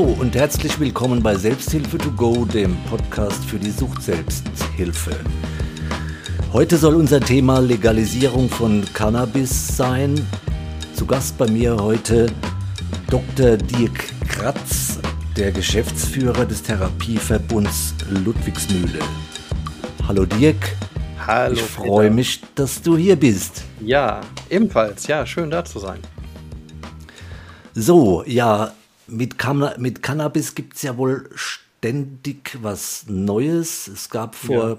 Hallo und herzlich willkommen bei Selbsthilfe to go, dem Podcast für die Sucht-Selbsthilfe. Heute soll unser Thema Legalisierung von Cannabis sein. Zu Gast bei mir heute Dr. Dirk Kratz, der Geschäftsführer des Therapieverbunds Ludwigsmühle. Hallo Dirk. Hallo. Ich freue mich, dass du hier bist. Ja, ebenfalls. Ja, schön da zu sein. So, ja, mit, Canna mit Cannabis gibt es ja wohl ständig was Neues. Es gab vor, ja.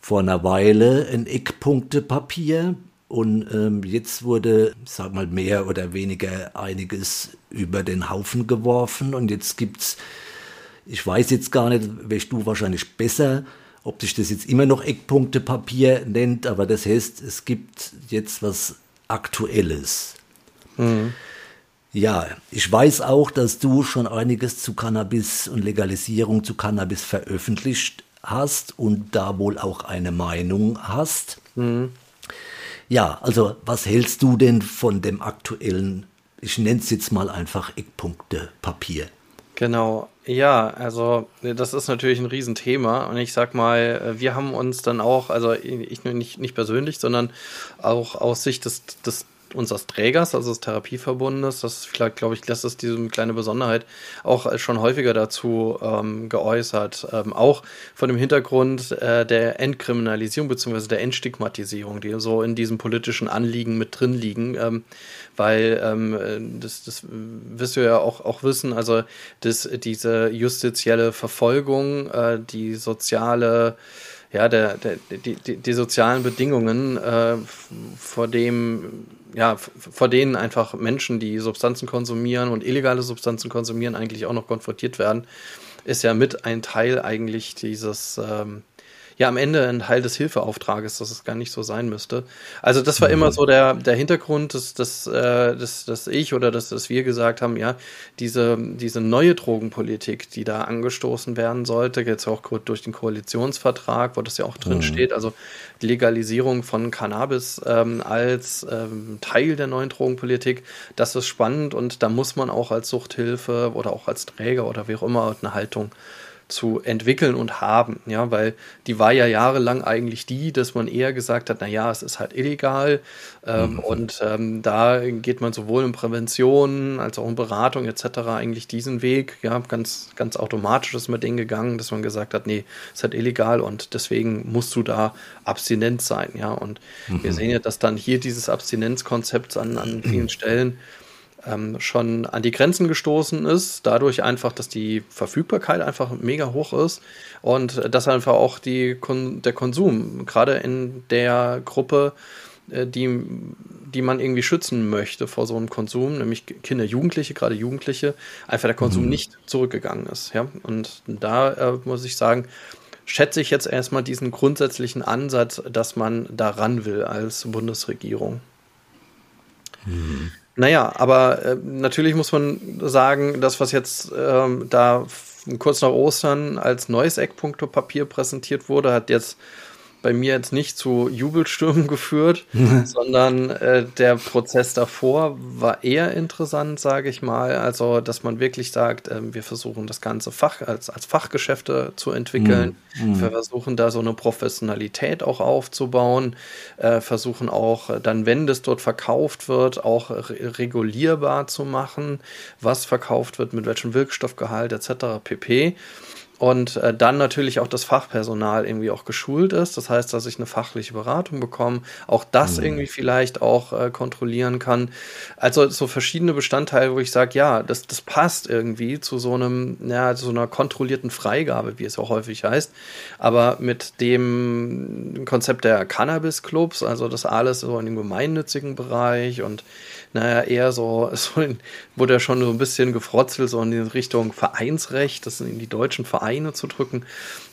vor einer Weile ein Eckpunktepapier und ähm, jetzt wurde, sag mal, mehr oder weniger einiges über den Haufen geworfen und jetzt gibt's, ich weiß jetzt gar nicht, wäschst du wahrscheinlich besser, ob sich das jetzt immer noch Eckpunktepapier nennt, aber das heißt, es gibt jetzt was Aktuelles. Mhm. Ja, ich weiß auch, dass du schon einiges zu Cannabis und Legalisierung zu Cannabis veröffentlicht hast und da wohl auch eine Meinung hast. Mhm. Ja, also was hältst du denn von dem aktuellen, ich nenne es jetzt mal einfach Eckpunktepapier? Genau, ja, also das ist natürlich ein Riesenthema und ich sag mal, wir haben uns dann auch, also ich nicht, nicht persönlich, sondern auch aus Sicht des, des unseres Trägers, also des Therapieverbundes, das vielleicht, glaube ich, das ist diese kleine Besonderheit, auch schon häufiger dazu ähm, geäußert. Ähm, auch von dem Hintergrund äh, der Entkriminalisierung bzw. der Entstigmatisierung, die so in diesem politischen Anliegen mit drin liegen. Ähm, weil ähm, das, das wirst du ja auch, auch wissen, also das, diese justizielle Verfolgung, äh, die soziale ja, der, der, die, die, die sozialen Bedingungen, äh, vor dem, ja, vor denen einfach Menschen, die Substanzen konsumieren und illegale Substanzen konsumieren, eigentlich auch noch konfrontiert werden, ist ja mit ein Teil eigentlich dieses, ähm, ja am Ende ein Teil des Hilfeauftrages, dass es gar nicht so sein müsste. Also das war mhm. immer so der, der Hintergrund, dass, dass, äh, dass, dass ich oder dass, dass wir gesagt haben, ja, diese, diese neue Drogenpolitik, die da angestoßen werden sollte, jetzt auch durch den Koalitionsvertrag, wo das ja auch drin mhm. steht, also die Legalisierung von Cannabis ähm, als ähm, Teil der neuen Drogenpolitik, das ist spannend und da muss man auch als Suchthilfe oder auch als Träger oder wie auch immer eine Haltung zu entwickeln und haben, ja, weil die war ja jahrelang eigentlich die, dass man eher gesagt hat, na ja, es ist halt illegal ähm, mhm. und ähm, da geht man sowohl in Prävention als auch in Beratung etc. eigentlich diesen Weg, ja, ganz ganz automatisch ist man den gegangen, dass man gesagt hat, nee, es ist halt illegal und deswegen musst du da abstinent sein, ja, und mhm. wir sehen ja, dass dann hier dieses Abstinenzkonzept an an vielen Stellen ähm, schon an die Grenzen gestoßen ist, dadurch einfach, dass die Verfügbarkeit einfach mega hoch ist und dass einfach auch die Kon der Konsum, gerade in der Gruppe, äh, die, die man irgendwie schützen möchte vor so einem Konsum, nämlich Kinder, Jugendliche, gerade Jugendliche, einfach der Konsum mhm. nicht zurückgegangen ist. Ja? Und da äh, muss ich sagen, schätze ich jetzt erstmal diesen grundsätzlichen Ansatz, dass man daran will als Bundesregierung. Mhm. Naja, aber äh, natürlich muss man sagen, das, was jetzt ähm, da kurz nach Ostern als neues Eckpunktepapier präsentiert wurde, hat jetzt bei mir jetzt nicht zu Jubelstürmen geführt, sondern äh, der Prozess davor war eher interessant, sage ich mal. Also, dass man wirklich sagt, äh, wir versuchen das ganze Fach als, als Fachgeschäfte zu entwickeln. Mhm. Wir versuchen da so eine Professionalität auch aufzubauen, äh, versuchen auch dann, wenn das dort verkauft wird, auch re regulierbar zu machen, was verkauft wird, mit welchem Wirkstoffgehalt etc. pp und äh, dann natürlich auch das Fachpersonal irgendwie auch geschult ist. Das heißt, dass ich eine fachliche Beratung bekomme, auch das mhm. irgendwie vielleicht auch äh, kontrollieren kann. Also so verschiedene Bestandteile, wo ich sage, ja, das, das passt irgendwie zu so einem, ja, zu so einer kontrollierten Freigabe, wie es auch häufig heißt. Aber mit dem Konzept der Cannabis-Clubs, also das alles so in dem gemeinnützigen Bereich und naja, eher so, in, wurde ja schon so ein bisschen gefrotzelt, so in die Richtung Vereinsrecht, das in die deutschen Vereine zu drücken.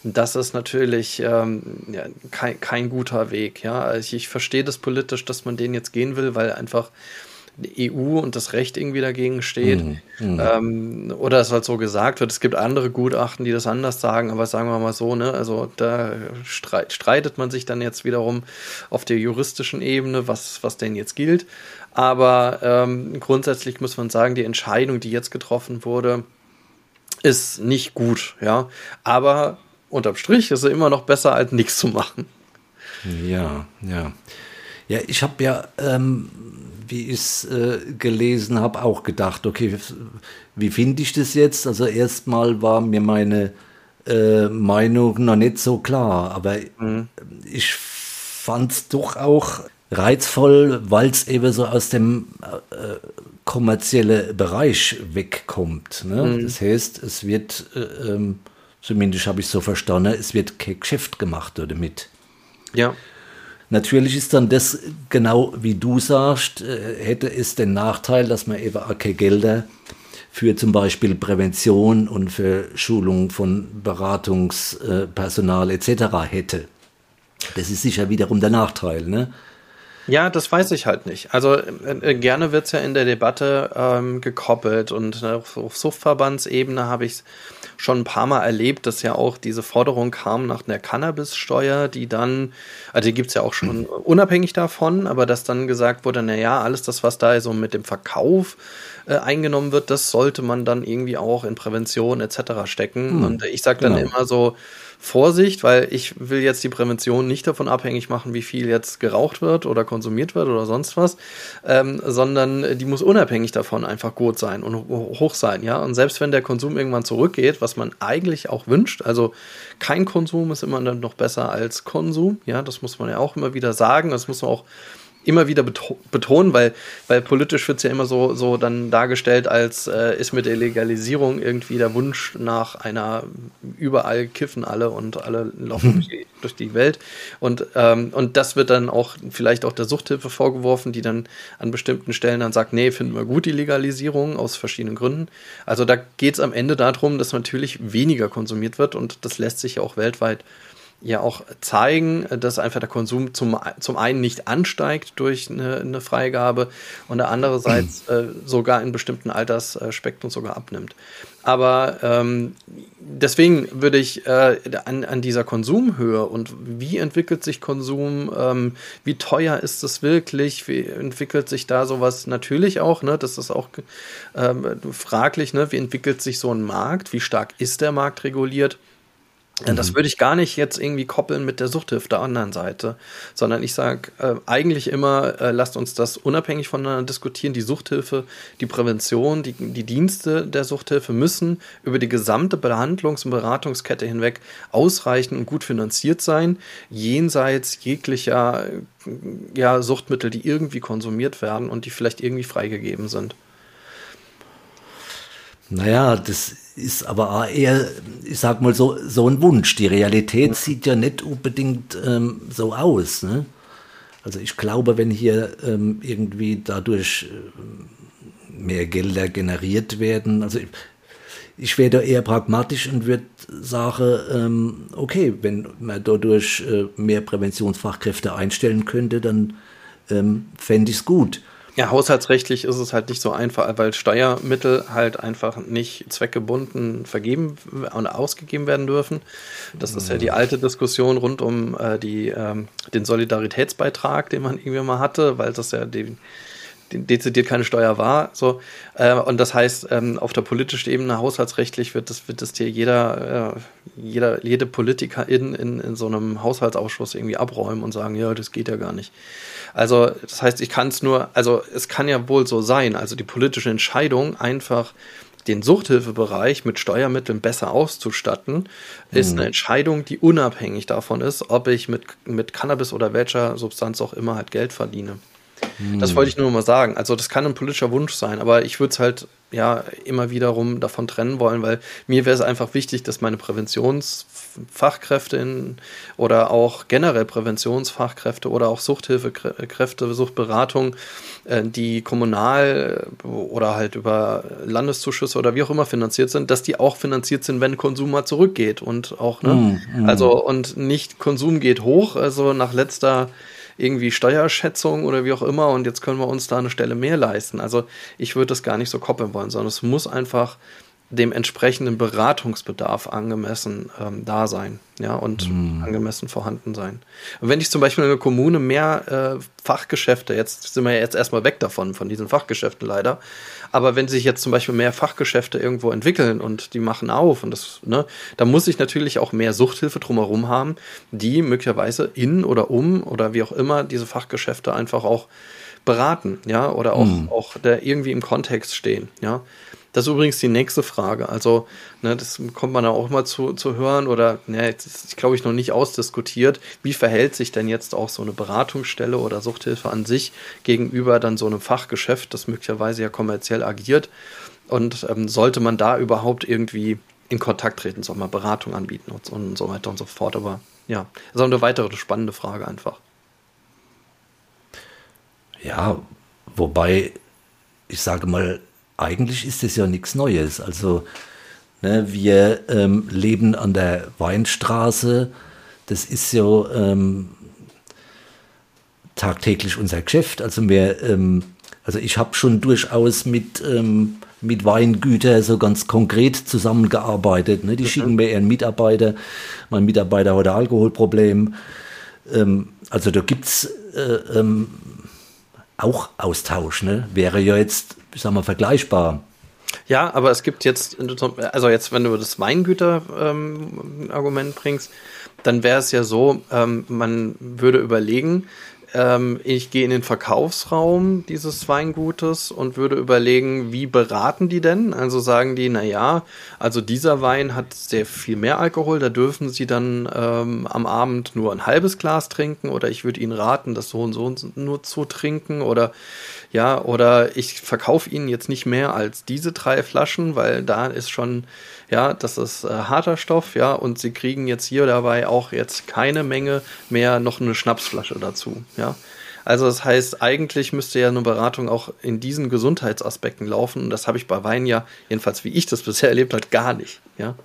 Das ist natürlich ähm, ja, kein, kein guter Weg. Ja, also ich, ich verstehe das politisch, dass man den jetzt gehen will, weil einfach EU und das Recht irgendwie dagegen steht. Mhm. Mhm. Ähm, oder es halt so gesagt wird. Es gibt andere Gutachten, die das anders sagen, aber sagen wir mal so, ne, also da streit, streitet man sich dann jetzt wiederum auf der juristischen Ebene, was, was denn jetzt gilt. Aber ähm, grundsätzlich muss man sagen, die Entscheidung, die jetzt getroffen wurde, ist nicht gut, ja. Aber unterm Strich ist er immer noch besser, als nichts zu machen. Ja, ja. Ja, ich habe ja, ähm, wie ich es äh, gelesen habe, auch gedacht, okay, wie finde ich das jetzt? Also erstmal war mir meine äh, Meinung noch nicht so klar, aber mhm. ich fand es doch auch reizvoll, weil es eben so aus dem äh, kommerziellen Bereich wegkommt. Ne? Mhm. Das heißt, es wird, äh, ähm, zumindest habe ich so verstanden, es wird kein Geschäft gemacht damit. Ja. Natürlich ist dann das genau wie du sagst, äh, hätte es den Nachteil, dass man eben auch keine Gelder für zum Beispiel Prävention und für Schulung von Beratungspersonal etc. hätte. Das ist sicher wiederum der Nachteil, ne? Ja, das weiß ich halt nicht. Also äh, gerne wird es ja in der Debatte ähm, gekoppelt und auf, auf Suchtverbandsebene habe ich es schon ein paar Mal erlebt, dass ja auch diese Forderung kam nach einer Cannabissteuer, die dann, also die gibt es ja auch schon unabhängig davon, aber dass dann gesagt wurde, naja, alles das, was da so mit dem Verkauf äh, eingenommen wird, das sollte man dann irgendwie auch in Prävention etc. stecken. Hm, und ich sage dann genau. immer so, Vorsicht, weil ich will jetzt die Prävention nicht davon abhängig machen, wie viel jetzt geraucht wird oder konsumiert wird oder sonst was, ähm, sondern die muss unabhängig davon einfach gut sein und hoch sein, ja. Und selbst wenn der Konsum irgendwann zurückgeht, was man eigentlich auch wünscht, also kein Konsum ist immer dann noch besser als Konsum, ja, das muss man ja auch immer wieder sagen, das muss man auch immer wieder betonen, weil, weil politisch wird es ja immer so, so dann dargestellt, als äh, ist mit der Legalisierung irgendwie der Wunsch nach einer überall kiffen alle und alle laufen durch, die, durch die Welt. Und, ähm, und das wird dann auch vielleicht auch der Suchthilfe vorgeworfen, die dann an bestimmten Stellen dann sagt, nee, finden wir gut die Legalisierung aus verschiedenen Gründen. Also da geht es am Ende darum, dass natürlich weniger konsumiert wird und das lässt sich ja auch weltweit ja auch zeigen, dass einfach der Konsum zum, zum einen nicht ansteigt durch eine, eine Freigabe und der andererseits äh, sogar in bestimmten Altersspektren sogar abnimmt. Aber ähm, deswegen würde ich äh, an, an dieser Konsumhöhe und wie entwickelt sich Konsum, ähm, wie teuer ist es wirklich, wie entwickelt sich da sowas natürlich auch, ne? das ist auch ähm, fraglich, ne? wie entwickelt sich so ein Markt, wie stark ist der Markt reguliert Mhm. Das würde ich gar nicht jetzt irgendwie koppeln mit der Suchthilfe der anderen Seite, sondern ich sage äh, eigentlich immer, äh, lasst uns das unabhängig voneinander diskutieren. Die Suchthilfe, die Prävention, die, die Dienste der Suchthilfe müssen über die gesamte Behandlungs- und Beratungskette hinweg ausreichend und gut finanziert sein, jenseits jeglicher ja, Suchtmittel, die irgendwie konsumiert werden und die vielleicht irgendwie freigegeben sind. Naja, das ist aber auch eher, ich sag mal so, so ein Wunsch. Die Realität sieht ja nicht unbedingt ähm, so aus. Ne? Also ich glaube, wenn hier ähm, irgendwie dadurch äh, mehr Gelder generiert werden, also ich, ich wäre da eher pragmatisch und würde sagen, ähm, okay, wenn man dadurch äh, mehr Präventionsfachkräfte einstellen könnte, dann ähm, fände ich es gut. Ja, haushaltsrechtlich ist es halt nicht so einfach, weil Steuermittel halt einfach nicht zweckgebunden vergeben und ausgegeben werden dürfen. Das ist ja die alte Diskussion rund um äh, die, ähm, den Solidaritätsbeitrag, den man irgendwie mal hatte, weil das ja die dezidiert keine Steuer war. So, äh, und das heißt, ähm, auf der politischen Ebene, haushaltsrechtlich, wird das, wird das hier jeder, äh, jeder, jede Politikerin in, in so einem Haushaltsausschuss irgendwie abräumen und sagen, ja, das geht ja gar nicht. Also, das heißt, ich kann es nur, also es kann ja wohl so sein, also die politische Entscheidung einfach den Suchthilfebereich mit Steuermitteln besser auszustatten, ist mhm. eine Entscheidung, die unabhängig davon ist, ob ich mit, mit Cannabis oder welcher Substanz auch immer halt Geld verdiene. Das wollte ich nur mal sagen. Also das kann ein politischer Wunsch sein, aber ich würde es halt ja immer wiederum davon trennen wollen, weil mir wäre es einfach wichtig, dass meine Präventionsfachkräfte in, oder auch generell Präventionsfachkräfte oder auch Suchthilfekräfte, Suchtberatung, äh, die kommunal oder halt über Landeszuschüsse oder wie auch immer finanziert sind, dass die auch finanziert sind, wenn Konsum mal zurückgeht und auch, ne? Mm, mm. Also und nicht Konsum geht hoch, also nach letzter irgendwie Steuerschätzung oder wie auch immer und jetzt können wir uns da eine Stelle mehr leisten. Also ich würde das gar nicht so koppeln wollen, sondern es muss einfach dem entsprechenden Beratungsbedarf angemessen ähm, da sein, ja, und mm. angemessen vorhanden sein. Und wenn ich zum Beispiel in einer Kommune mehr äh, Fachgeschäfte, jetzt sind wir ja jetzt erstmal weg davon, von diesen Fachgeschäften leider, aber wenn sich jetzt zum Beispiel mehr Fachgeschäfte irgendwo entwickeln und die machen auf und das, ne, da muss ich natürlich auch mehr Suchthilfe drumherum haben, die möglicherweise in oder um oder wie auch immer diese Fachgeschäfte einfach auch beraten, ja, oder auch, mm. auch da irgendwie im Kontext stehen, ja. Das ist übrigens die nächste Frage. Also, ne, das kommt man da auch mal zu, zu hören oder, ne, ist, glaube ich, noch nicht ausdiskutiert. Wie verhält sich denn jetzt auch so eine Beratungsstelle oder Suchthilfe an sich gegenüber dann so einem Fachgeschäft, das möglicherweise ja kommerziell agiert? Und ähm, sollte man da überhaupt irgendwie in Kontakt treten, soll man Beratung anbieten und, und so weiter und so fort. Aber ja, das ist auch eine weitere spannende Frage einfach. Ja, wobei ich sage mal, eigentlich ist es ja nichts Neues. Also ne, wir ähm, leben an der Weinstraße. Das ist ja ähm, tagtäglich unser Geschäft. Also wir, ähm, also ich habe schon durchaus mit ähm, mit Weingütern so ganz konkret zusammengearbeitet. Ne? Die mhm. schicken mir ihren Mitarbeiter. Mein Mitarbeiter hat ein Alkoholproblem. Ähm, also da gibt es äh, ähm, auch Austausch. Ne? Wäre ja jetzt ich sag mal, vergleichbar. Ja, aber es gibt jetzt, also jetzt, wenn du das Weingüter-Argument ähm, bringst, dann wäre es ja so, ähm, man würde überlegen, ähm, ich gehe in den Verkaufsraum dieses Weingutes und würde überlegen, wie beraten die denn? Also sagen die, naja, also dieser Wein hat sehr viel mehr Alkohol, da dürfen sie dann ähm, am Abend nur ein halbes Glas trinken oder ich würde ihnen raten, das so und so nur zu trinken oder ja, oder ich verkaufe ihnen jetzt nicht mehr als diese drei Flaschen, weil da ist schon ja, das ist äh, harter Stoff, ja, und sie kriegen jetzt hier dabei auch jetzt keine Menge mehr noch eine Schnapsflasche dazu, ja. Also das heißt, eigentlich müsste ja eine Beratung auch in diesen Gesundheitsaspekten laufen und das habe ich bei Wein ja, jedenfalls wie ich das bisher erlebt habe, gar nicht, ja.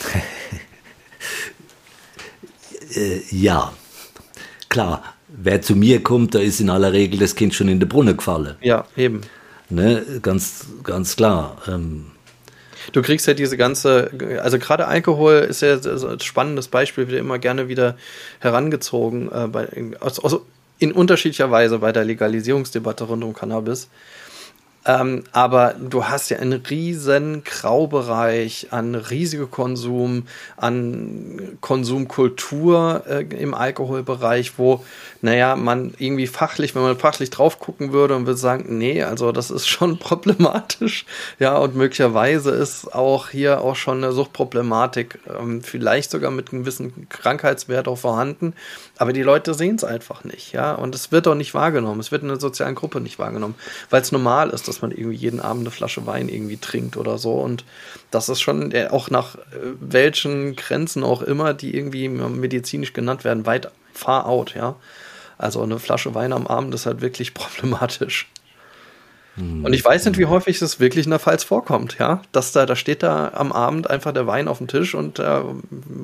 äh, ja, klar, wer zu mir kommt, da ist in aller Regel das Kind schon in den Brunnen gefallen. Ja, eben. Ne, ganz, ganz klar. Ähm, du kriegst ja diese ganze, also gerade Alkohol ist ja ein spannendes Beispiel, wird immer gerne wieder herangezogen, äh, bei, also in unterschiedlicher Weise bei der Legalisierungsdebatte rund um Cannabis. Ähm, aber du hast ja einen riesen Graubereich an Risikokonsum, an Konsumkultur äh, im Alkoholbereich, wo naja, man irgendwie fachlich, wenn man fachlich drauf gucken würde und würde sagen, nee, also das ist schon problematisch, ja, und möglicherweise ist auch hier auch schon eine Suchtproblematik, ähm, vielleicht sogar mit einem gewissen Krankheitswert auch vorhanden, aber die Leute sehen es einfach nicht, ja, und es wird auch nicht wahrgenommen, es wird in der sozialen Gruppe nicht wahrgenommen, weil es normal ist, dass man irgendwie jeden Abend eine Flasche Wein irgendwie trinkt oder so und das ist schon äh, auch nach äh, welchen Grenzen auch immer, die irgendwie medizinisch genannt werden, weit far out, ja. Also eine Flasche Wein am Abend ist halt wirklich problematisch. Hm. Und ich weiß nicht, wie häufig es wirklich in der Pfalz vorkommt, ja. Dass da, da steht da am Abend einfach der Wein auf dem Tisch und äh,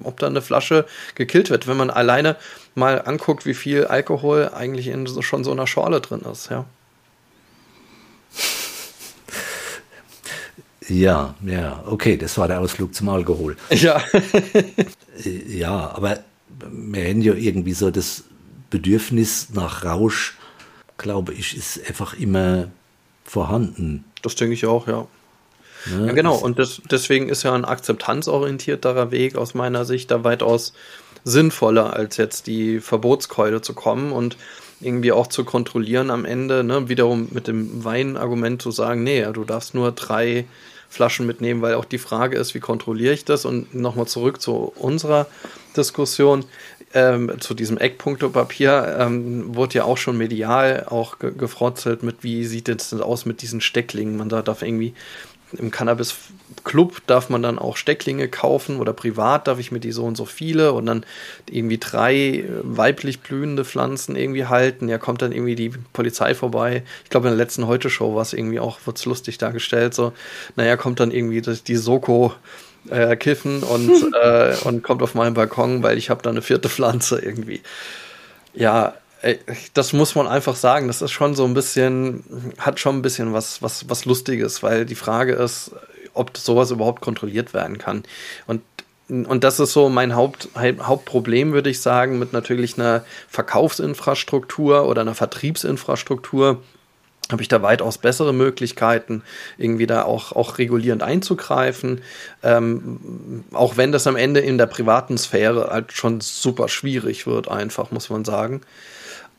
ob da eine Flasche gekillt wird, wenn man alleine mal anguckt, wie viel Alkohol eigentlich in so, schon so einer Schorle drin ist, ja. Ja, ja, okay, das war der Ausflug zum Alkohol. Ja. ja, aber wir haben ja irgendwie so das Bedürfnis nach Rausch, glaube ich, ist einfach immer vorhanden. Das denke ich auch, ja. Ne? Ja, genau. Und das, deswegen ist ja ein akzeptanzorientierterer Weg aus meiner Sicht da weitaus sinnvoller, als jetzt die Verbotskeule zu kommen und irgendwie auch zu kontrollieren am Ende, ne? wiederum mit dem Weinargument zu sagen, nee, du darfst nur drei Flaschen mitnehmen, weil auch die Frage ist, wie kontrolliere ich das? Und nochmal zurück zu unserer Diskussion ähm, zu diesem Eckpunktepapier ähm, wurde ja auch schon medial auch ge gefrotzelt mit, wie sieht es denn aus mit diesen Stecklingen? Man darf irgendwie im Cannabis Club darf man dann auch Stecklinge kaufen oder privat darf ich mir die so und so viele und dann irgendwie drei weiblich blühende Pflanzen irgendwie halten. Ja, kommt dann irgendwie die Polizei vorbei. Ich glaube, in der letzten Heute-Show war es irgendwie auch, wird es lustig dargestellt. So, naja, kommt dann irgendwie die Soko äh, kiffen und, äh, und kommt auf meinen Balkon, weil ich habe da eine vierte Pflanze irgendwie. Ja, das muss man einfach sagen. Das ist schon so ein bisschen, hat schon ein bisschen was, was, was Lustiges, weil die Frage ist, ob sowas überhaupt kontrolliert werden kann. Und und das ist so mein Haupt, Hauptproblem, würde ich sagen, mit natürlich einer Verkaufsinfrastruktur oder einer Vertriebsinfrastruktur habe ich da weitaus bessere Möglichkeiten, irgendwie da auch, auch regulierend einzugreifen. Ähm, auch wenn das am Ende in der privaten Sphäre halt schon super schwierig wird, einfach, muss man sagen.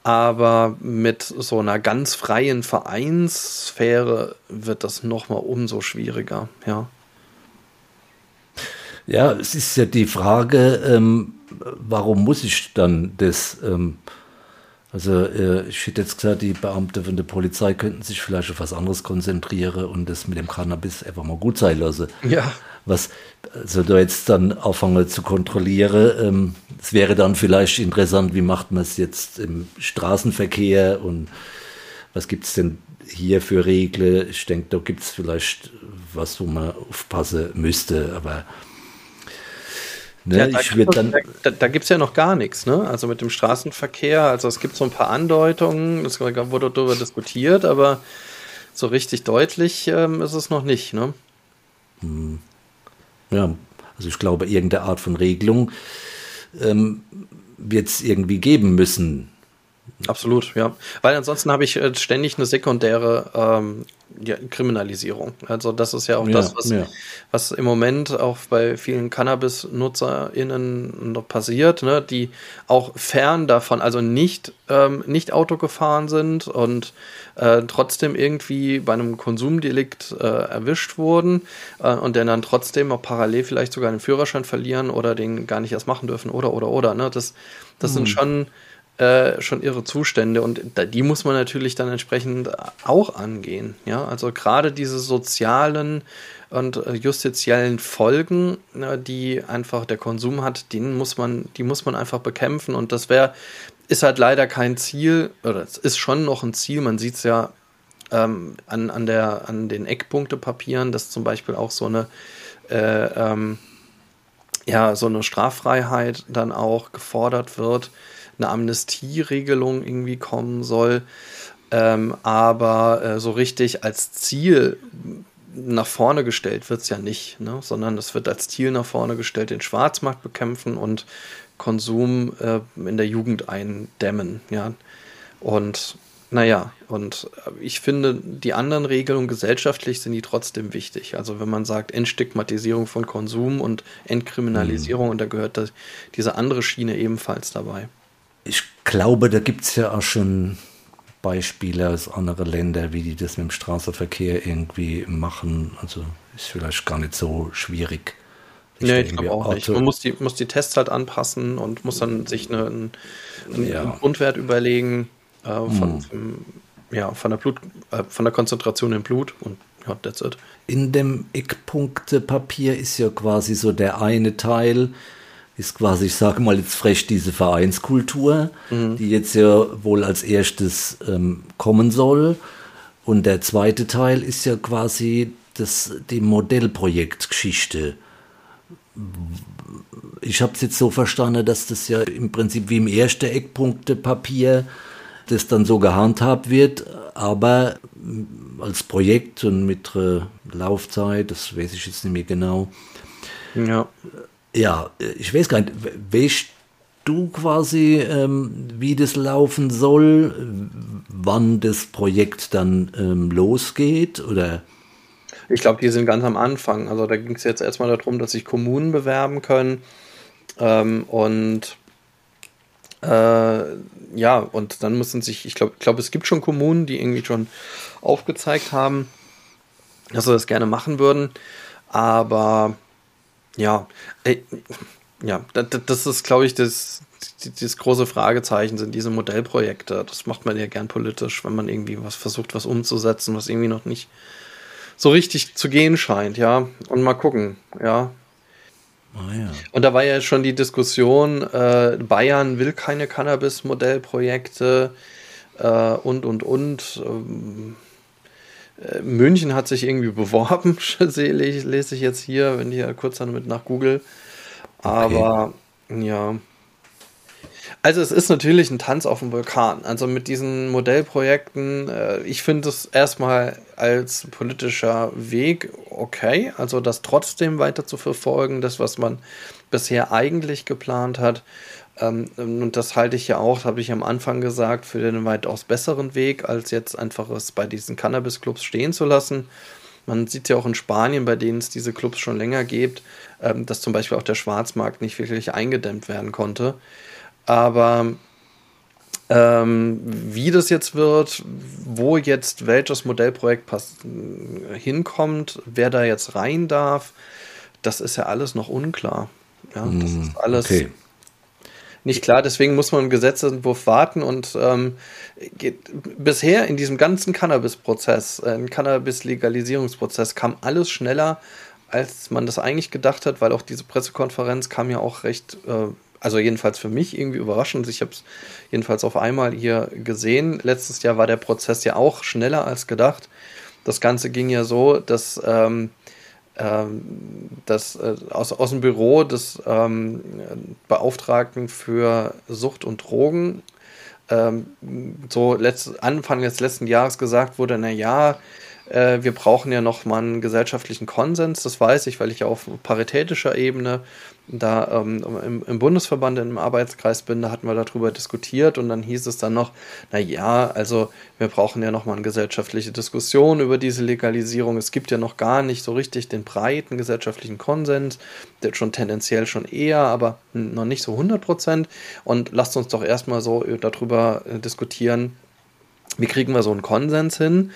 Aber mit so einer ganz freien Vereinssphäre wird das nochmal umso schwieriger, ja. Ja, es ist ja die Frage, ähm, warum muss ich dann das? Ähm, also äh, ich hätte jetzt gesagt, die Beamte von der Polizei könnten sich vielleicht auf was anderes konzentrieren und das mit dem Cannabis einfach mal gut sein lassen. Ja. Was also da jetzt dann anfangen zu kontrollieren, ähm, es wäre dann vielleicht interessant, wie macht man es jetzt im Straßenverkehr und was gibt es denn hier für Regeln? Ich denke, da gibt es vielleicht was, wo man aufpassen müsste, aber Ne, ja, da da, da gibt es ja noch gar nichts, ne? Also mit dem Straßenverkehr, also es gibt so ein paar Andeutungen, es wurde darüber diskutiert, aber so richtig deutlich ähm, ist es noch nicht, ne? Hm. Ja, also ich glaube, irgendeine Art von Regelung ähm, wird es irgendwie geben müssen. Absolut, ja. Weil ansonsten habe ich äh, ständig eine sekundäre ähm, ja, Kriminalisierung. Also das ist ja auch ja, das, was, ja. was im Moment auch bei vielen Cannabis-NutzerInnen noch passiert, ne, die auch fern davon, also nicht, ähm, nicht Auto gefahren sind und äh, trotzdem irgendwie bei einem Konsumdelikt äh, erwischt wurden äh, und dann trotzdem auch parallel vielleicht sogar den Führerschein verlieren oder den gar nicht erst machen dürfen oder oder oder. Ne? Das, das mhm. sind schon äh, schon irre Zustände und die muss man natürlich dann entsprechend auch angehen. Ja, also gerade diese sozialen und äh, justiziellen Folgen, ne, die einfach der Konsum hat, den muss man, die muss man einfach bekämpfen und das wäre, ist halt leider kein Ziel oder es ist schon noch ein Ziel. Man sieht es ja ähm, an, an, der, an den Eckpunktepapieren, dass zum Beispiel auch so eine äh, ähm, ja, so eine Straffreiheit dann auch gefordert wird eine Amnestieregelung irgendwie kommen soll. Ähm, aber äh, so richtig als Ziel nach vorne gestellt wird es ja nicht, ne? sondern es wird als Ziel nach vorne gestellt, den Schwarzmarkt bekämpfen und Konsum äh, in der Jugend eindämmen. Ja? Und naja, und ich finde, die anderen Regelungen gesellschaftlich sind die trotzdem wichtig. Also wenn man sagt Entstigmatisierung von Konsum und Entkriminalisierung, mhm. und da gehört das, diese andere Schiene ebenfalls dabei ich glaube, da gibt es ja auch schon Beispiele aus anderen Ländern, wie die das mit dem Straßenverkehr irgendwie machen. Also ist vielleicht gar nicht so schwierig. Nee, ich glaube auch Auto nicht. Man muss die, muss die Tests halt anpassen und muss dann sich eine, einen, einen ja. Grundwert überlegen äh, von, hm. ja, von, der Blut, äh, von der Konzentration im Blut und ja, that's it. In dem Eckpunktepapier ist ja quasi so der eine Teil, ist quasi, ich sage mal jetzt frech, diese Vereinskultur, mhm. die jetzt ja wohl als erstes ähm, kommen soll. Und der zweite Teil ist ja quasi das, die Modellprojektgeschichte. Ich habe es jetzt so verstanden, dass das ja im Prinzip wie im ersten Eckpunktepapier das dann so gehandhabt wird, aber als Projekt und mit Laufzeit, das weiß ich jetzt nicht mehr genau. Ja ja, ich weiß gar nicht, weißt du quasi, ähm, wie das laufen soll, wann das Projekt dann ähm, losgeht oder? Ich glaube, die sind ganz am Anfang. Also da ging es jetzt erstmal darum, dass sich Kommunen bewerben können ähm, und äh, ja, und dann müssen sich, ich glaube, glaub, es gibt schon Kommunen, die irgendwie schon aufgezeigt haben, dass sie das gerne machen würden, aber ja, ey, ja, das ist, glaube ich, das, das große Fragezeichen sind diese Modellprojekte. Das macht man ja gern politisch, wenn man irgendwie was versucht, was umzusetzen, was irgendwie noch nicht so richtig zu gehen scheint, ja. Und mal gucken, ja. Oh ja. Und da war ja schon die Diskussion, äh, Bayern will keine Cannabis-Modellprojekte äh, und, und, und. Ähm, äh, München hat sich irgendwie beworben, lese ich jetzt hier, wenn ich ja kurz damit nach Google. Aber okay. ja. Also es ist natürlich ein Tanz auf dem Vulkan. Also mit diesen Modellprojekten, äh, ich finde es erstmal als politischer Weg okay, also das trotzdem weiter zu verfolgen, das, was man bisher eigentlich geplant hat. Ähm, und das halte ich ja auch, habe ich am Anfang gesagt, für den weitaus besseren Weg, als jetzt einfach es bei diesen Cannabis-Clubs stehen zu lassen. Man sieht ja auch in Spanien, bei denen es diese Clubs schon länger gibt, ähm, dass zum Beispiel auch der Schwarzmarkt nicht wirklich eingedämmt werden konnte. Aber ähm, wie das jetzt wird, wo jetzt welches Modellprojekt hinkommt, wer da jetzt rein darf, das ist ja alles noch unklar. Ja, das hm, ist alles okay. Nicht klar. Deswegen muss man einen Gesetzentwurf warten und ähm, bisher in diesem ganzen Cannabis-Prozess, äh, Cannabis-Legalisierungsprozess, kam alles schneller, als man das eigentlich gedacht hat, weil auch diese Pressekonferenz kam ja auch recht äh, also jedenfalls für mich irgendwie überraschend. Ich habe es jedenfalls auf einmal hier gesehen. Letztes Jahr war der Prozess ja auch schneller als gedacht. Das Ganze ging ja so, dass, ähm, ähm, dass äh, aus, aus dem Büro des ähm, Beauftragten für Sucht und Drogen ähm, so letzt, Anfang des letzten Jahres gesagt wurde, na ja, äh, wir brauchen ja noch mal einen gesellschaftlichen Konsens, das weiß ich, weil ich ja auf paritätischer Ebene da ähm, im, im, Bundesverband im Arbeitskreis bin, da hatten wir darüber diskutiert und dann hieß es dann noch, na ja, also wir brauchen ja noch mal eine gesellschaftliche Diskussion über diese Legalisierung. Es gibt ja noch gar nicht so richtig den breiten gesellschaftlichen Konsens, der schon tendenziell schon eher, aber noch nicht so 100 Prozent. Und lasst uns doch erstmal so darüber äh, diskutieren, wie kriegen wir so einen Konsens hin?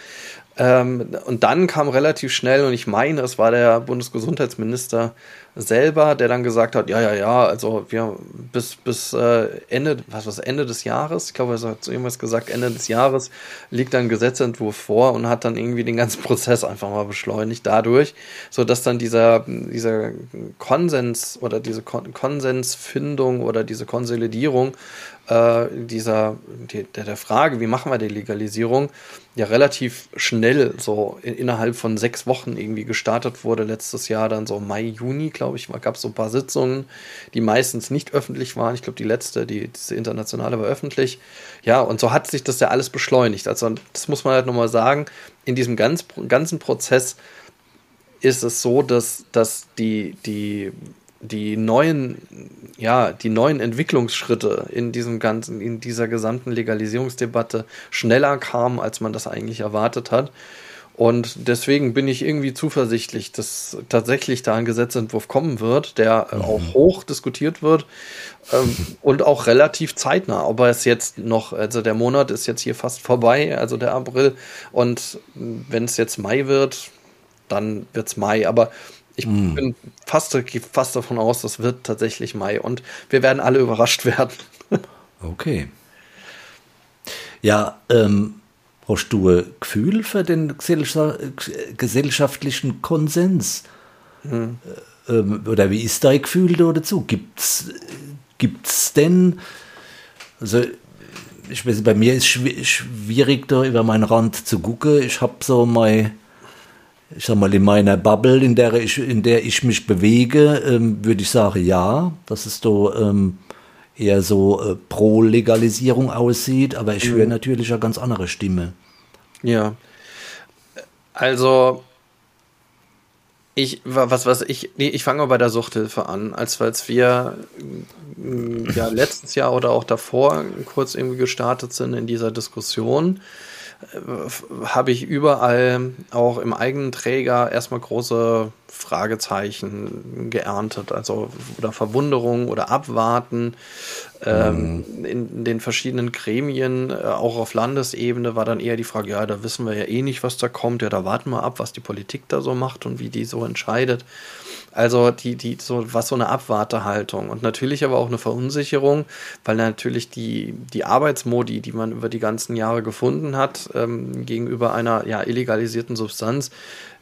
Ähm, und dann kam relativ schnell, und ich meine, es war der Bundesgesundheitsminister selber, der dann gesagt hat, ja, ja, ja, also wir bis, bis äh, Ende, was was Ende des Jahres, ich glaube, er hat so irgendwas gesagt, Ende des Jahres liegt dann Gesetzentwurf vor und hat dann irgendwie den ganzen Prozess einfach mal beschleunigt dadurch, sodass dann dieser, dieser Konsens oder diese Kon Konsensfindung oder diese Konsolidierung äh, dieser, die, der, der Frage, wie machen wir die Legalisierung, ja relativ schnell, so in, innerhalb von sechs Wochen irgendwie gestartet wurde. Letztes Jahr dann so Mai, Juni, glaube ich, gab es so ein paar Sitzungen, die meistens nicht öffentlich waren. Ich glaube, die letzte, die, diese internationale war öffentlich. Ja, und so hat sich das ja alles beschleunigt. Also, das muss man halt nochmal sagen. In diesem ganz, ganzen Prozess ist es so, dass, dass die, die die neuen, ja, die neuen Entwicklungsschritte in diesem ganzen, in dieser gesamten Legalisierungsdebatte schneller kamen, als man das eigentlich erwartet hat. Und deswegen bin ich irgendwie zuversichtlich, dass tatsächlich da ein Gesetzentwurf kommen wird, der mhm. auch hoch diskutiert wird ähm, und auch relativ zeitnah. Aber es jetzt noch, also der Monat ist jetzt hier fast vorbei, also der April. Und wenn es jetzt Mai wird, dann wird es Mai. Aber ich mm. bin fast, fast davon aus, das wird tatsächlich Mai und wir werden alle überrascht werden. okay. Ja, ähm, hast du ein Gefühl für den gesellschaftlichen Konsens? Hm. Ähm, oder wie ist dein Gefühl dazu? Gibt's, gibt's denn, also ich weiß, bei mir ist es schwierig, da über meinen Rand zu gucken. Ich habe so mein ich sag mal, in meiner Bubble, in der ich, in der ich mich bewege, ähm, würde ich sagen, ja, dass es so ähm, eher so äh, pro Legalisierung aussieht, aber ich mhm. höre natürlich eine ganz andere Stimme. Ja. Also, ich, was, was, ich, nee, ich fange mal bei der Suchthilfe an, als, als wir mm, ja letztes Jahr oder auch davor kurz irgendwie gestartet sind in dieser Diskussion habe ich überall auch im eigenen Träger erstmal große Fragezeichen geerntet, also oder Verwunderung oder Abwarten. Ähm, mhm. in, den verschiedenen Gremien, äh, auch auf Landesebene, war dann eher die Frage, ja, da wissen wir ja eh nicht, was da kommt, ja, da warten wir ab, was die Politik da so macht und wie die so entscheidet. Also die, die, so, was so eine Abwartehaltung und natürlich aber auch eine Verunsicherung, weil natürlich die, die Arbeitsmodi, die man über die ganzen Jahre gefunden hat, ähm, gegenüber einer ja, illegalisierten Substanz,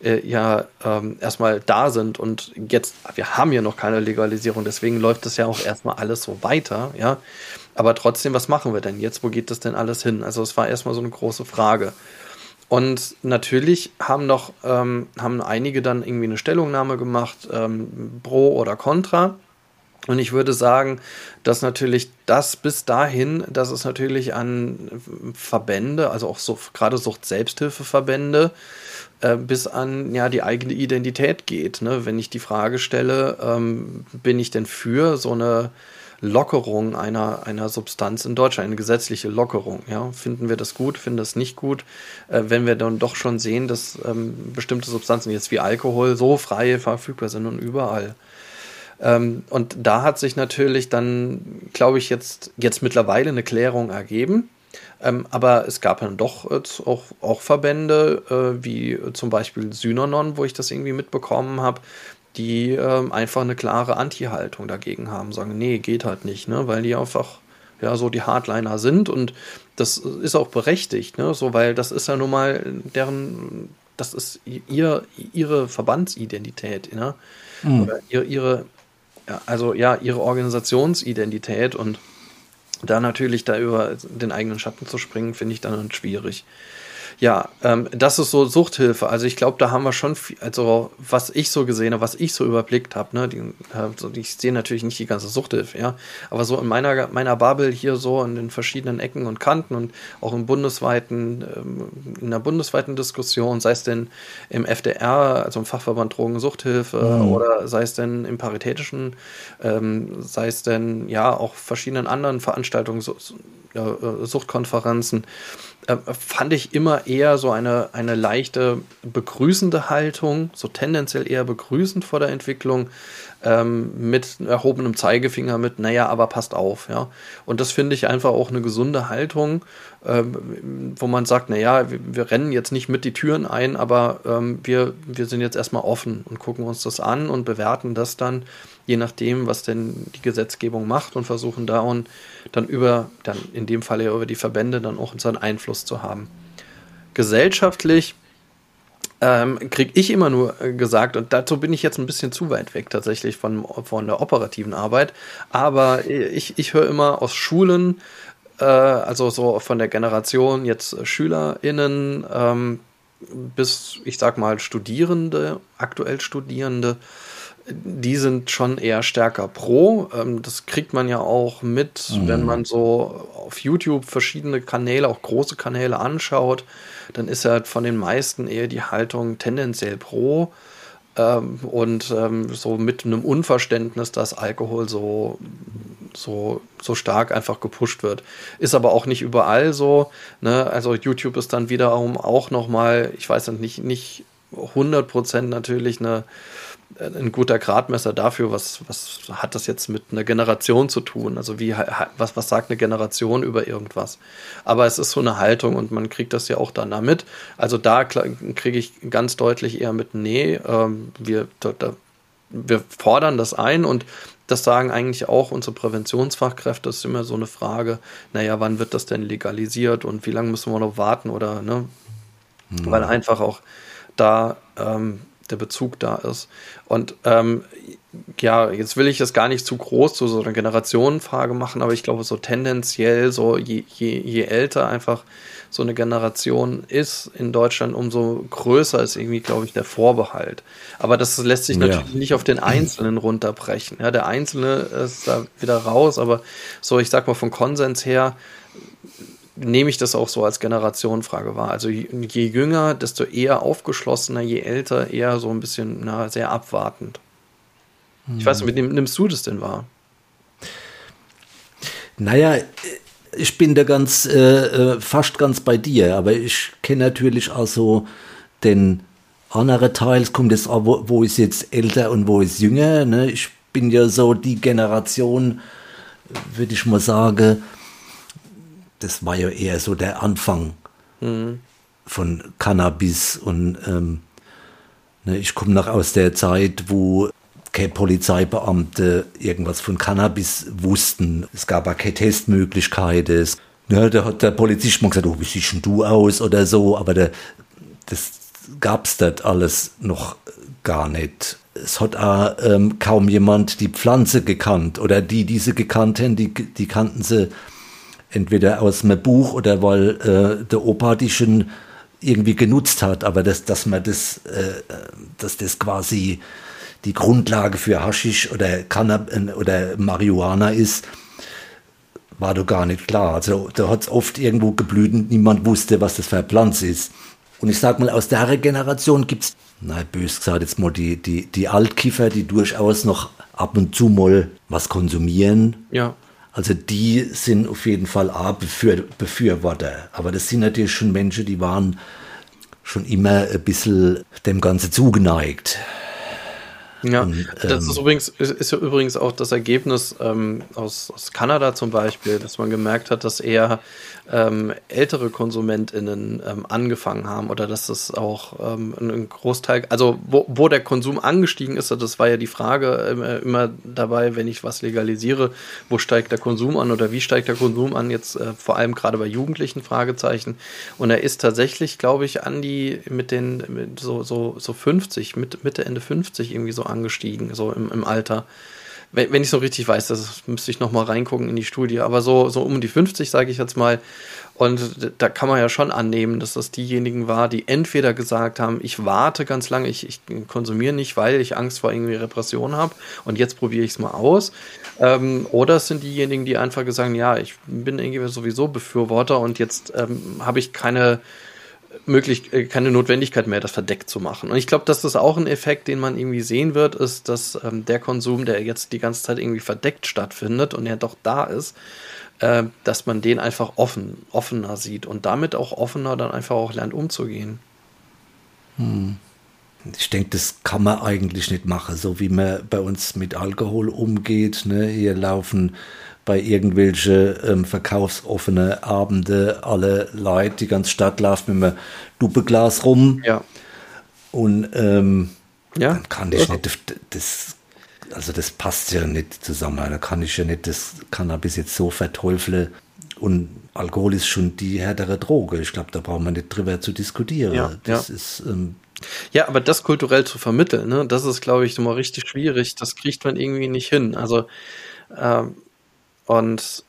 äh, ja ähm, erstmal da sind und jetzt, wir haben ja noch keine Legalisierung, deswegen läuft das ja auch erstmal alles so weiter, ja. Aber trotzdem, was machen wir denn jetzt? Wo geht das denn alles hin? Also es war erstmal so eine große Frage. Und natürlich haben noch ähm, haben einige dann irgendwie eine Stellungnahme gemacht, ähm, pro oder contra. Und ich würde sagen, dass natürlich das bis dahin, dass es natürlich an Verbände, also auch so gerade Sucht-Selbsthilfeverbände, äh, bis an ja die eigene Identität geht. Ne? Wenn ich die Frage stelle, ähm, bin ich denn für so eine Lockerung einer, einer Substanz in Deutschland, eine gesetzliche Lockerung. Ja? Finden wir das gut, finden das nicht gut, äh, wenn wir dann doch schon sehen, dass ähm, bestimmte Substanzen jetzt wie Alkohol so frei verfügbar sind und überall. Ähm, und da hat sich natürlich dann, glaube ich, jetzt, jetzt mittlerweile eine Klärung ergeben. Ähm, aber es gab dann doch äh, auch, auch Verbände, äh, wie zum Beispiel Synonon, wo ich das irgendwie mitbekommen habe, die äh, einfach eine klare Anti-Haltung dagegen haben, sagen, nee, geht halt nicht, ne? weil die einfach ja so die Hardliner sind und das ist auch berechtigt, ne? so, weil das ist ja nun mal deren, das ist ihr, ihre Verbandsidentität, ne? Mhm. oder ihre, ihre ja, also ja, ihre Organisationsidentität und da natürlich da über den eigenen Schatten zu springen, finde ich dann schwierig. Ja, ähm, das ist so Suchthilfe. Also ich glaube, da haben wir schon, viel, also was ich so gesehen habe, was ich so überblickt habe, ne, die, also ich sehe natürlich nicht die ganze Suchthilfe, ja, aber so in meiner, meiner Bubble hier so in den verschiedenen Ecken und Kanten und auch im bundesweiten, ähm, in der bundesweiten Diskussion, sei es denn im FDR, also im Fachverband Drogensuchthilfe mhm. oder sei es denn im paritätischen, ähm, sei es denn ja auch verschiedenen anderen Veranstaltungen, so, äh, Suchtkonferenzen, äh, fand ich immer eher so eine, eine leichte begrüßende Haltung, so tendenziell eher begrüßend vor der Entwicklung, ähm, mit erhobenem Zeigefinger, mit, naja, aber passt auf, ja. Und das finde ich einfach auch eine gesunde Haltung, ähm, wo man sagt, naja, wir, wir rennen jetzt nicht mit die Türen ein, aber ähm, wir, wir sind jetzt erstmal offen und gucken uns das an und bewerten das dann je nachdem, was denn die Gesetzgebung macht und versuchen da und dann über, dann in dem Fall ja über die Verbände dann auch unseren Einfluss zu haben. Gesellschaftlich ähm, kriege ich immer nur äh, gesagt, und dazu bin ich jetzt ein bisschen zu weit weg tatsächlich von, von der operativen Arbeit, aber ich, ich höre immer aus Schulen, äh, also so von der Generation jetzt SchülerInnen ähm, bis, ich sag mal, Studierende, aktuell Studierende, die sind schon eher stärker pro. Ähm, das kriegt man ja auch mit, mhm. wenn man so auf YouTube verschiedene Kanäle, auch große Kanäle anschaut. Dann ist halt von den meisten eher die Haltung tendenziell pro. Ähm, und ähm, so mit einem Unverständnis, dass Alkohol so, so, so stark einfach gepusht wird. Ist aber auch nicht überall so. Ne? Also YouTube ist dann wiederum auch nochmal, ich weiß nicht, nicht 100% natürlich eine ein guter Gradmesser dafür, was, was hat das jetzt mit einer Generation zu tun? Also wie was, was sagt eine Generation über irgendwas? Aber es ist so eine Haltung und man kriegt das ja auch dann damit. Also da kriege ich ganz deutlich eher mit, nee, ähm, wir, da, wir fordern das ein und das sagen eigentlich auch unsere Präventionsfachkräfte. Das ist immer so eine Frage, naja, wann wird das denn legalisiert und wie lange müssen wir noch warten oder, ne? Mhm. Weil einfach auch da ähm, der Bezug da ist. Und ähm, ja, jetzt will ich es gar nicht zu groß zu so einer Generationenfrage machen, aber ich glaube, so tendenziell, so je, je, je älter einfach so eine Generation ist in Deutschland, umso größer ist irgendwie, glaube ich, der Vorbehalt. Aber das lässt sich ja. natürlich nicht auf den Einzelnen runterbrechen. Ja, der Einzelne ist da wieder raus, aber so, ich sag mal, vom Konsens her nehme ich das auch so als Generationenfrage wahr. Also je, je, jünger, desto eher aufgeschlossener, je älter, eher so ein bisschen na, sehr abwartend. Ich weiß nicht, wie nimmst du das denn wahr? Naja, ich bin da ganz, äh, äh, fast ganz bei dir, aber ich kenne natürlich auch so den anderen Teil, es kommt jetzt auch, wo, wo ist jetzt älter und wo ist jünger. Ne? Ich bin ja so die Generation, würde ich mal sagen, das war ja eher so der Anfang mhm. von Cannabis und ähm, ne, ich komme noch aus der Zeit, wo keine Polizeibeamte irgendwas von Cannabis wussten. Es gab auch keine Testmöglichkeiten. Ne, da hat der Polizist mal gesagt, oh, wie siehst du aus oder so, aber der, das gab's dort alles noch gar nicht. Es hat auch ähm, kaum jemand die Pflanze gekannt oder die, die sie gekannt haben, die, die kannten sie entweder aus einem Buch oder weil äh, der Opa die schon irgendwie genutzt hat, aber dass, dass man das, äh, dass das quasi die Grundlage für Haschisch oder Cannab oder Marihuana ist, war doch gar nicht klar. Also da hat es oft irgendwo geblüht und niemand wusste, was das für eine Pflanze ist. Und ich sag mal, aus der Generation gibt's, na bös gesagt, jetzt mal die, die, die Altkiffer, die durchaus noch ab und zu mal was konsumieren. Ja. Also die sind auf jeden Fall A, Befür Befürworter. Aber das sind natürlich schon Menschen, die waren schon immer ein bisschen dem Ganze zugeneigt. Ja, und, das ist ähm, übrigens, ist ja übrigens auch das Ergebnis ähm, aus, aus Kanada zum Beispiel, dass man gemerkt hat, dass eher ähm, ältere KonsumentInnen ähm, angefangen haben oder dass es auch ähm, ein Großteil, also wo, wo der Konsum angestiegen ist, das war ja die Frage äh, immer dabei, wenn ich was legalisiere, wo steigt der Konsum an oder wie steigt der Konsum an, jetzt äh, vor allem gerade bei Jugendlichen Fragezeichen. Und er ist tatsächlich, glaube ich, an die mit den mit so, so, so 50, mit, Mitte, Ende 50 irgendwie so angestiegen, so im, im Alter wenn, wenn ich so richtig weiß, das müsste ich nochmal reingucken in die Studie, aber so, so um die 50, sage ich jetzt mal. Und da kann man ja schon annehmen, dass das diejenigen war, die entweder gesagt haben, ich warte ganz lange, ich, ich konsumiere nicht, weil ich Angst vor irgendwie Repression habe und jetzt probiere ich es mal aus. Ähm, oder es sind diejenigen, die einfach gesagt haben, ja, ich bin irgendwie sowieso Befürworter und jetzt ähm, habe ich keine möglich, äh, keine Notwendigkeit mehr, das verdeckt zu machen. Und ich glaube, dass das auch ein Effekt, den man irgendwie sehen wird, ist, dass ähm, der Konsum, der jetzt die ganze Zeit irgendwie verdeckt stattfindet und er doch da ist, äh, dass man den einfach offen, offener sieht und damit auch offener dann einfach auch lernt umzugehen. Hm. Ich denke, das kann man eigentlich nicht machen, so wie man bei uns mit Alkohol umgeht. Ne? Hier laufen bei irgendwelche ähm, verkaufsoffene Abende alle Leute, die ganze Stadt läuft mit einem Duppeglas rum. Ja. Und ähm, ja. dann kann ich nicht das, also das passt ja nicht zusammen. Da kann ich ja nicht das Cannabis jetzt so verteufeln. Und Alkohol ist schon die härtere Droge. Ich glaube, da braucht man nicht drüber zu diskutieren. Ja, das ja. ist ähm, ja, aber das kulturell zu vermitteln, ne, das ist, glaube ich, immer richtig schwierig. Das kriegt man irgendwie nicht hin. Also ähm, und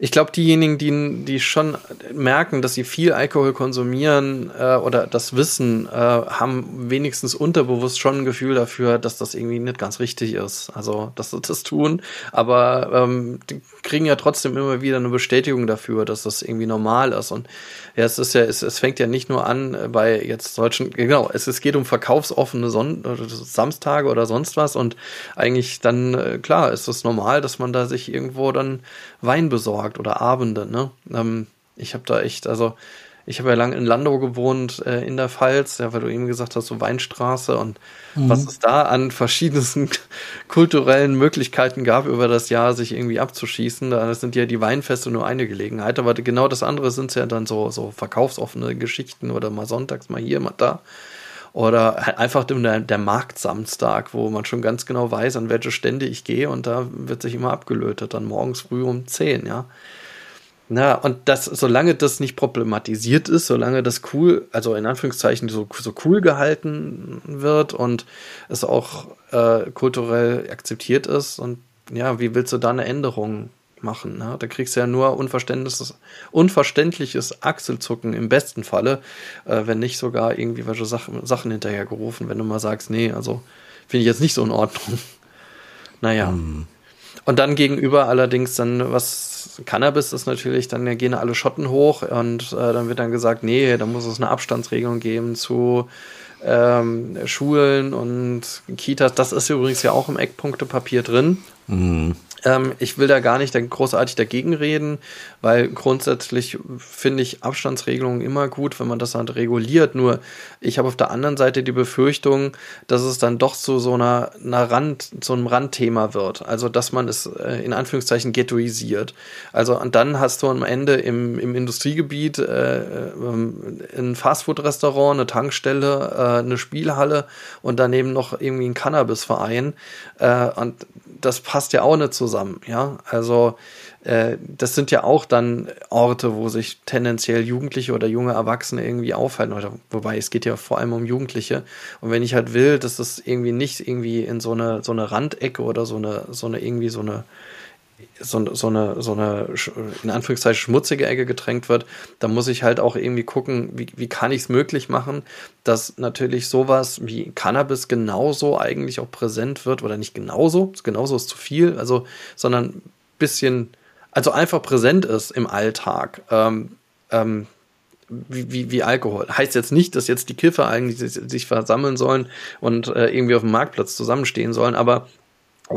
ich glaube, diejenigen, die, die schon merken, dass sie viel Alkohol konsumieren äh, oder das wissen, äh, haben wenigstens unterbewusst schon ein Gefühl dafür, dass das irgendwie nicht ganz richtig ist. Also, dass sie das tun, aber ähm, kriegen ja trotzdem immer wieder eine Bestätigung dafür, dass das irgendwie normal ist. Und ja, es ist ja, es, es fängt ja nicht nur an bei jetzt solchen, genau, es, es geht um verkaufsoffene Son Samstage oder sonst was und eigentlich dann, äh, klar, ist es normal, dass man da sich irgendwo dann Wein besorgt oder Abende, ne? Ähm, ich habe da echt, also ich habe ja lange in Landau gewohnt, äh, in der Pfalz, ja, weil du eben gesagt hast, so Weinstraße und mhm. was es da an verschiedensten kulturellen Möglichkeiten gab, über das Jahr sich irgendwie abzuschießen. Da sind ja die Weinfeste nur eine Gelegenheit, aber genau das andere sind ja dann so, so verkaufsoffene Geschichten oder mal sonntags mal hier, mal da. Oder halt einfach der, der Marktsamstag, wo man schon ganz genau weiß, an welche Stände ich gehe und da wird sich immer abgelötet, dann morgens früh um 10, ja. Na, und das, solange das nicht problematisiert ist, solange das cool, also in Anführungszeichen so, so cool gehalten wird und es auch äh, kulturell akzeptiert ist, und ja, wie willst du da eine Änderung machen? Ne? Da kriegst du ja nur unverständliches, unverständliches Achselzucken im besten Falle, äh, wenn nicht sogar irgendwie welche Sachen, Sachen hinterhergerufen, wenn du mal sagst, nee, also finde ich jetzt nicht so in Ordnung. naja. Hm. Und dann gegenüber allerdings dann, was Cannabis ist natürlich, dann gehen alle Schotten hoch und äh, dann wird dann gesagt, nee, da muss es eine Abstandsregelung geben zu ähm, Schulen und Kitas. Das ist übrigens ja auch im Eckpunktepapier drin. Mhm. Ähm, ich will da gar nicht großartig dagegen reden, weil grundsätzlich finde ich Abstandsregelungen immer gut, wenn man das halt reguliert. Nur ich habe auf der anderen Seite die Befürchtung, dass es dann doch zu so einer, einer Rand, so einem Randthema wird. Also, dass man es äh, in Anführungszeichen ghettoisiert. Also, und dann hast du am Ende im, im Industriegebiet äh, äh ein Fastfood-Restaurant, eine Tankstelle, äh, eine Spielhalle und daneben noch irgendwie ein Cannabisverein. Äh, und das passt ja auch nicht zusammen, ja. Also äh, das sind ja auch dann Orte, wo sich tendenziell Jugendliche oder junge Erwachsene irgendwie aufhalten. Wobei es geht ja vor allem um Jugendliche. Und wenn ich halt will, dass das irgendwie nicht irgendwie in so eine so eine Randecke oder so eine so eine irgendwie so eine so, so, eine, so eine in Anführungszeichen schmutzige Ecke gedrängt wird, da muss ich halt auch irgendwie gucken, wie, wie kann ich es möglich machen, dass natürlich sowas wie Cannabis genauso eigentlich auch präsent wird oder nicht genauso, genauso ist zu viel, also, sondern ein bisschen, also einfach präsent ist im Alltag. Ähm, ähm, wie, wie, wie Alkohol. Heißt jetzt nicht, dass jetzt die Kiffer eigentlich sich, sich versammeln sollen und äh, irgendwie auf dem Marktplatz zusammenstehen sollen, aber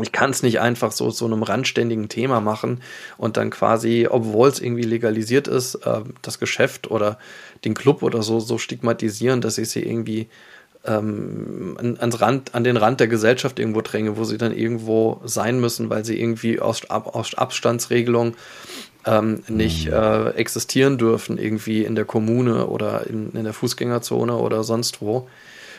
ich kann es nicht einfach so so einem randständigen Thema machen und dann quasi, obwohl es irgendwie legalisiert ist, äh, das Geschäft oder den Club oder so so stigmatisieren, dass ich sie irgendwie ähm, an, ans Rand, an den Rand der Gesellschaft irgendwo dränge, wo sie dann irgendwo sein müssen, weil sie irgendwie aus, aus Abstandsregelung ähm, nicht mhm. äh, existieren dürfen, irgendwie in der Kommune oder in, in der Fußgängerzone oder sonst wo.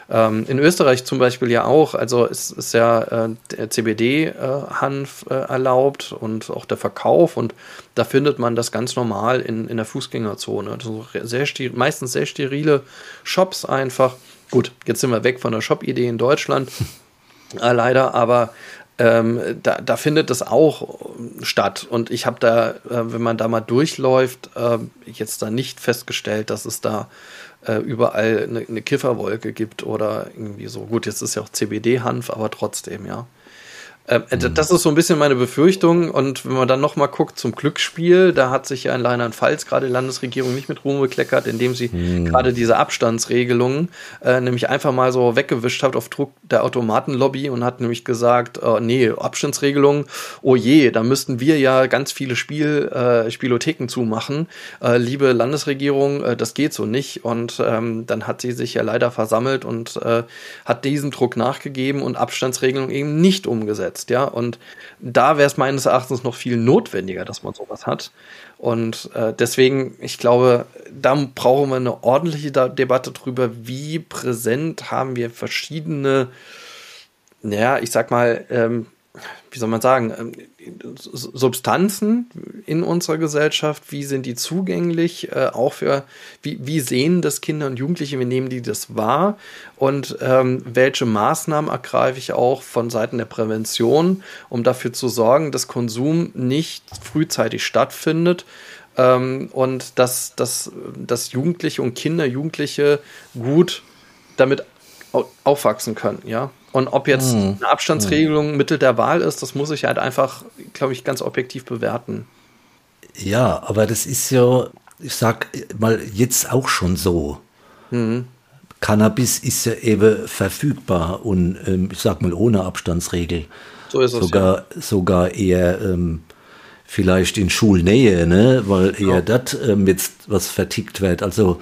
Ähm, in Österreich zum Beispiel ja auch, also es ist ja äh, CBD-Hanf äh, äh, erlaubt und auch der Verkauf und da findet man das ganz normal in, in der Fußgängerzone. Also sehr meistens sehr sterile Shops einfach. Gut, jetzt sind wir weg von der Shop-Idee in Deutschland, äh, leider, aber ähm, da, da, findet das auch statt. Und ich habe da, äh, wenn man da mal durchläuft, äh, jetzt da nicht festgestellt, dass es da äh, überall eine, eine Kifferwolke gibt oder irgendwie so. Gut, jetzt ist ja auch CBD-Hanf, aber trotzdem, ja. Äh, mhm. Das ist so ein bisschen meine Befürchtung. Und wenn man dann nochmal guckt zum Glücksspiel, da hat sich ja in Rheinland-Pfalz gerade die Landesregierung nicht mit Ruhm bekleckert, indem sie mhm. gerade diese Abstandsregelungen äh, nämlich einfach mal so weggewischt hat auf Druck der Automatenlobby und hat nämlich gesagt, äh, nee, Abstandsregelungen, oh je, da müssten wir ja ganz viele Spiel, äh, Spielotheken zumachen. Äh, liebe Landesregierung, äh, das geht so nicht. Und ähm, dann hat sie sich ja leider versammelt und hat diesem Druck nachgegeben und Abstandsregelungen eben nicht umgesetzt umsetzt, ja. Und da wäre es meines Erachtens noch viel notwendiger, dass man sowas hat. Und äh, deswegen, ich glaube, da brauchen wir eine ordentliche Debatte drüber, wie präsent haben wir verschiedene, naja, ich sag mal, ähm, wie soll man sagen, ähm, Substanzen in unserer Gesellschaft, wie sind die zugänglich, äh, auch für, wie, wie sehen das Kinder und Jugendliche, wie nehmen die das wahr und ähm, welche Maßnahmen ergreife ich auch von Seiten der Prävention, um dafür zu sorgen, dass Konsum nicht frühzeitig stattfindet ähm, und dass, dass, dass Jugendliche und Kinder, Jugendliche gut damit aufwachsen können, ja. Und ob jetzt hm. eine Abstandsregelung hm. Mittel der Wahl ist, das muss ich halt einfach, glaube ich, ganz objektiv bewerten. Ja, aber das ist ja, ich sag mal, jetzt auch schon so. Mhm. Cannabis ist ja eben verfügbar und ähm, ich sag mal ohne Abstandsregel. So ist es. Sogar, ja. sogar eher ähm, vielleicht in Schulnähe, ne? weil eher ja. das ähm, jetzt was vertickt wird. Also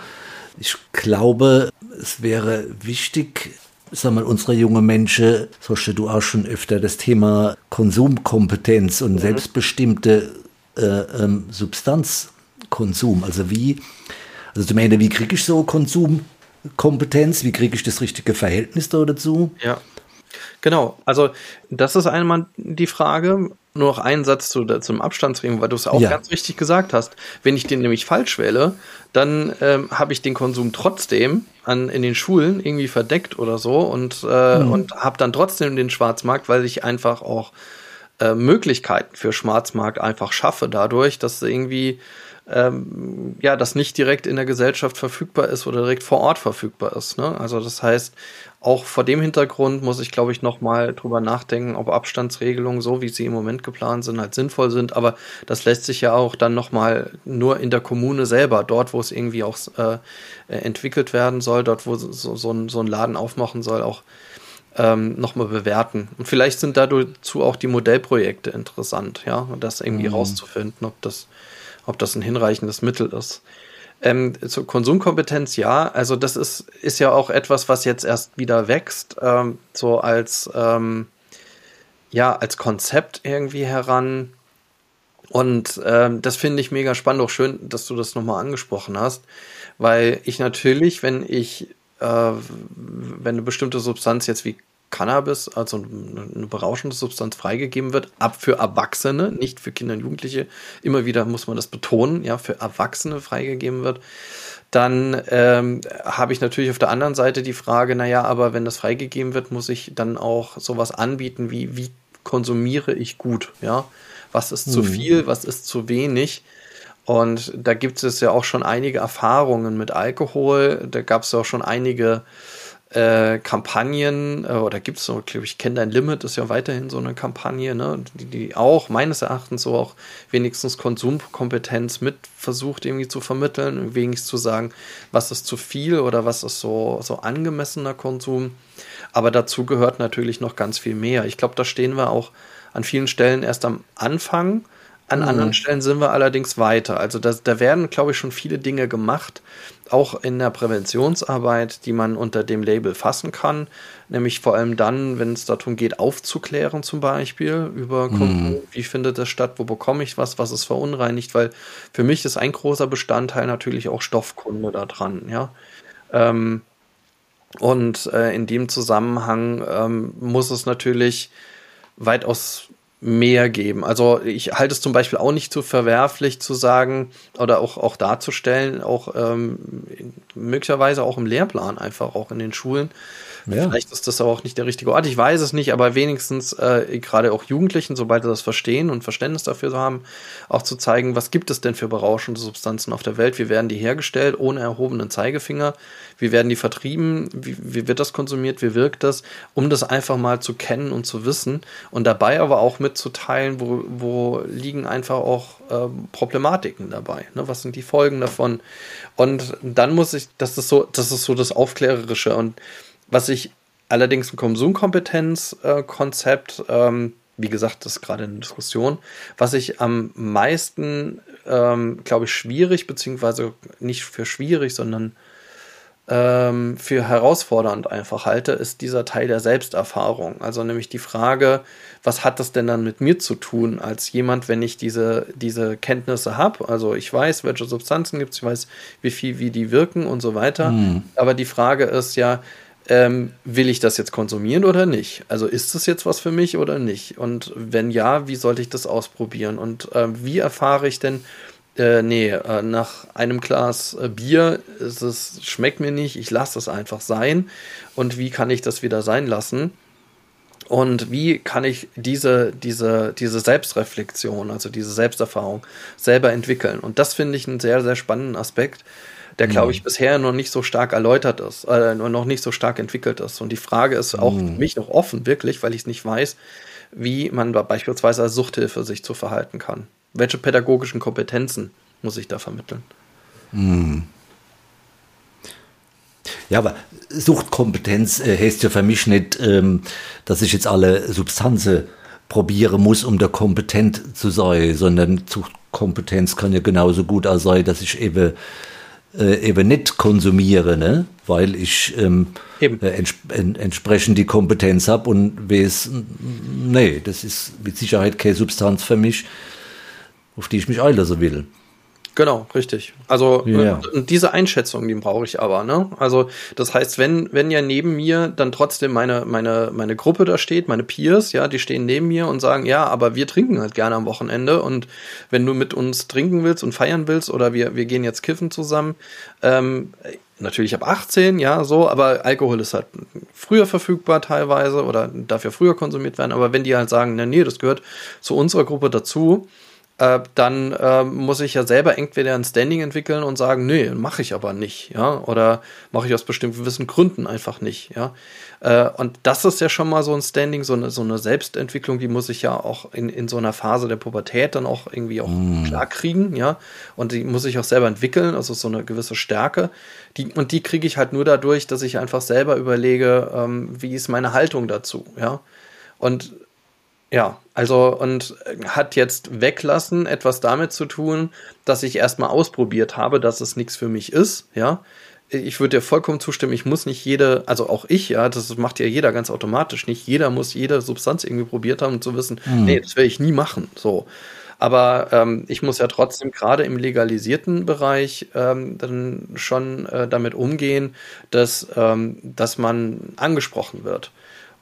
ich glaube, es wäre wichtig, sag mal, unsere junge Menschen, so hast du auch schon öfter das Thema Konsumkompetenz und mhm. selbstbestimmte äh, ähm, Substanzkonsum. Also wie, also zum Ende, wie kriege ich so Konsumkompetenz? Wie kriege ich das richtige Verhältnis da dazu? Ja. Genau, also das ist einmal die Frage. Nur noch einen Satz zu, zum Abstandsregeln, weil du es auch ja. ganz richtig gesagt hast. Wenn ich den nämlich falsch wähle, dann ähm, habe ich den Konsum trotzdem an, in den Schulen irgendwie verdeckt oder so und, äh, mhm. und habe dann trotzdem den Schwarzmarkt, weil ich einfach auch äh, Möglichkeiten für Schwarzmarkt einfach schaffe dadurch, dass irgendwie ähm, ja, das nicht direkt in der Gesellschaft verfügbar ist oder direkt vor Ort verfügbar ist. Ne? Also das heißt, auch vor dem Hintergrund muss ich, glaube ich, nochmal drüber nachdenken, ob Abstandsregelungen, so wie sie im Moment geplant sind, halt sinnvoll sind. Aber das lässt sich ja auch dann nochmal nur in der Kommune selber, dort, wo es irgendwie auch äh, entwickelt werden soll, dort, wo so, so, ein, so ein Laden aufmachen soll, auch ähm, nochmal bewerten. Und vielleicht sind dazu auch die Modellprojekte interessant, ja, das irgendwie mhm. rauszufinden, ob das, ob das ein hinreichendes Mittel ist. Ähm, zur Konsumkompetenz, ja. Also das ist, ist ja auch etwas, was jetzt erst wieder wächst, ähm, so als, ähm, ja, als Konzept irgendwie heran. Und ähm, das finde ich mega spannend, auch schön, dass du das nochmal angesprochen hast, weil ich natürlich, wenn ich, äh, wenn eine bestimmte Substanz jetzt wie Cannabis, also eine berauschende Substanz freigegeben wird, ab für Erwachsene, nicht für Kinder und Jugendliche. Immer wieder muss man das betonen, ja, für Erwachsene freigegeben wird. Dann ähm, habe ich natürlich auf der anderen Seite die Frage, naja, aber wenn das freigegeben wird, muss ich dann auch sowas anbieten wie, wie konsumiere ich gut, ja? Was ist mhm. zu viel, was ist zu wenig? Und da gibt es ja auch schon einige Erfahrungen mit Alkohol. Da gab es ja auch schon einige äh, Kampagnen, äh, oder gibt es so, glaube ich, Kenn dein Limit ist ja weiterhin so eine Kampagne, ne, die, die auch meines Erachtens so auch wenigstens Konsumkompetenz mit versucht irgendwie zu vermitteln, wenigstens zu sagen, was ist zu viel oder was ist so, so angemessener Konsum. Aber dazu gehört natürlich noch ganz viel mehr. Ich glaube, da stehen wir auch an vielen Stellen erst am Anfang an mhm. anderen Stellen sind wir allerdings weiter. Also da, da werden, glaube ich, schon viele Dinge gemacht, auch in der Präventionsarbeit, die man unter dem Label fassen kann. Nämlich vor allem dann, wenn es darum geht, aufzuklären zum Beispiel über mhm. wie findet das statt, wo bekomme ich was, was ist verunreinigt, weil für mich ist ein großer Bestandteil natürlich auch Stoffkunde da dran, ja. Ähm, und äh, in dem Zusammenhang ähm, muss es natürlich weitaus mehr geben. Also ich halte es zum Beispiel auch nicht zu verwerflich zu sagen oder auch, auch darzustellen, auch ähm, möglicherweise auch im Lehrplan einfach, auch in den Schulen, ja. Vielleicht ist das aber auch nicht der richtige Ort. Ich weiß es nicht, aber wenigstens äh, gerade auch Jugendlichen, sobald sie das verstehen und Verständnis dafür haben, auch zu zeigen, was gibt es denn für berauschende Substanzen auf der Welt? Wie werden die hergestellt ohne erhobenen Zeigefinger? Wie werden die vertrieben? Wie, wie wird das konsumiert? Wie wirkt das? Um das einfach mal zu kennen und zu wissen und dabei aber auch mitzuteilen, wo, wo liegen einfach auch äh, Problematiken dabei. Ne? Was sind die Folgen davon? Und dann muss ich, das ist so, das ist so das Aufklärerische und was ich allerdings im Konsumkompetenzkonzept, äh, ähm, wie gesagt, das ist gerade eine Diskussion, was ich am meisten, ähm, glaube ich, schwierig, beziehungsweise nicht für schwierig, sondern ähm, für herausfordernd einfach halte, ist dieser Teil der Selbsterfahrung. Also nämlich die Frage, was hat das denn dann mit mir zu tun, als jemand, wenn ich diese, diese Kenntnisse habe? Also ich weiß, welche Substanzen gibt es, ich weiß, wie viel, wie die wirken und so weiter. Mhm. Aber die Frage ist ja, ähm, will ich das jetzt konsumieren oder nicht? Also ist das jetzt was für mich oder nicht? Und wenn ja, wie sollte ich das ausprobieren? Und äh, wie erfahre ich denn, äh, nee, äh, nach einem Glas äh, Bier ist es, schmeckt mir nicht, ich lasse es einfach sein. Und wie kann ich das wieder sein lassen? Und wie kann ich diese, diese, diese Selbstreflexion, also diese Selbsterfahrung selber entwickeln? Und das finde ich einen sehr, sehr spannenden Aspekt, der, glaube mhm. ich, bisher noch nicht so stark erläutert ist, äh, noch nicht so stark entwickelt ist. Und die Frage ist auch mhm. für mich noch offen, wirklich, weil ich es nicht weiß, wie man beispielsweise als Suchthilfe sich zu verhalten kann. Welche pädagogischen Kompetenzen muss ich da vermitteln? Mhm. Ja, aber Suchtkompetenz äh, heißt ja für mich nicht, ähm, dass ich jetzt alle Substanzen probieren muss, um da kompetent zu sein, sondern Suchtkompetenz kann ja genauso gut auch sein, dass ich eben äh, eben nicht konsumiere, ne? weil ich ähm, äh, ents en entsprechend die Kompetenz habe und weiß, nee, das ist mit Sicherheit keine Substanz für mich, auf die ich mich einlassen will. Genau, richtig. Also ja. und diese Einschätzung, die brauche ich aber. Ne? Also das heißt, wenn wenn ja neben mir dann trotzdem meine meine meine Gruppe da steht, meine Peers, ja, die stehen neben mir und sagen, ja, aber wir trinken halt gerne am Wochenende und wenn du mit uns trinken willst und feiern willst oder wir wir gehen jetzt kiffen zusammen, ähm, natürlich ab 18, ja, so, aber Alkohol ist halt früher verfügbar teilweise oder darf ja früher konsumiert werden. Aber wenn die halt sagen, na nee, das gehört zu unserer Gruppe dazu, äh, dann äh, muss ich ja selber entweder ein Standing entwickeln und sagen, nee, mache ich aber nicht, ja, oder mache ich aus bestimmten gewissen Gründen einfach nicht, ja. Äh, und das ist ja schon mal so ein Standing, so eine, so eine Selbstentwicklung, die muss ich ja auch in, in so einer Phase der Pubertät dann auch irgendwie auch mm. klar kriegen, ja. Und die muss ich auch selber entwickeln, also so eine gewisse Stärke. Die, und die kriege ich halt nur dadurch, dass ich einfach selber überlege, ähm, wie ist meine Haltung dazu, ja. Und ja, also und hat jetzt weglassen etwas damit zu tun, dass ich erstmal ausprobiert habe, dass es nichts für mich ist, ja. Ich würde dir vollkommen zustimmen, ich muss nicht jede, also auch ich, ja, das macht ja jeder ganz automatisch. Nicht jeder muss jede Substanz irgendwie probiert haben, um zu wissen, mhm. nee, das werde ich nie machen. So. Aber ähm, ich muss ja trotzdem gerade im legalisierten Bereich ähm, dann schon äh, damit umgehen, dass, ähm, dass man angesprochen wird.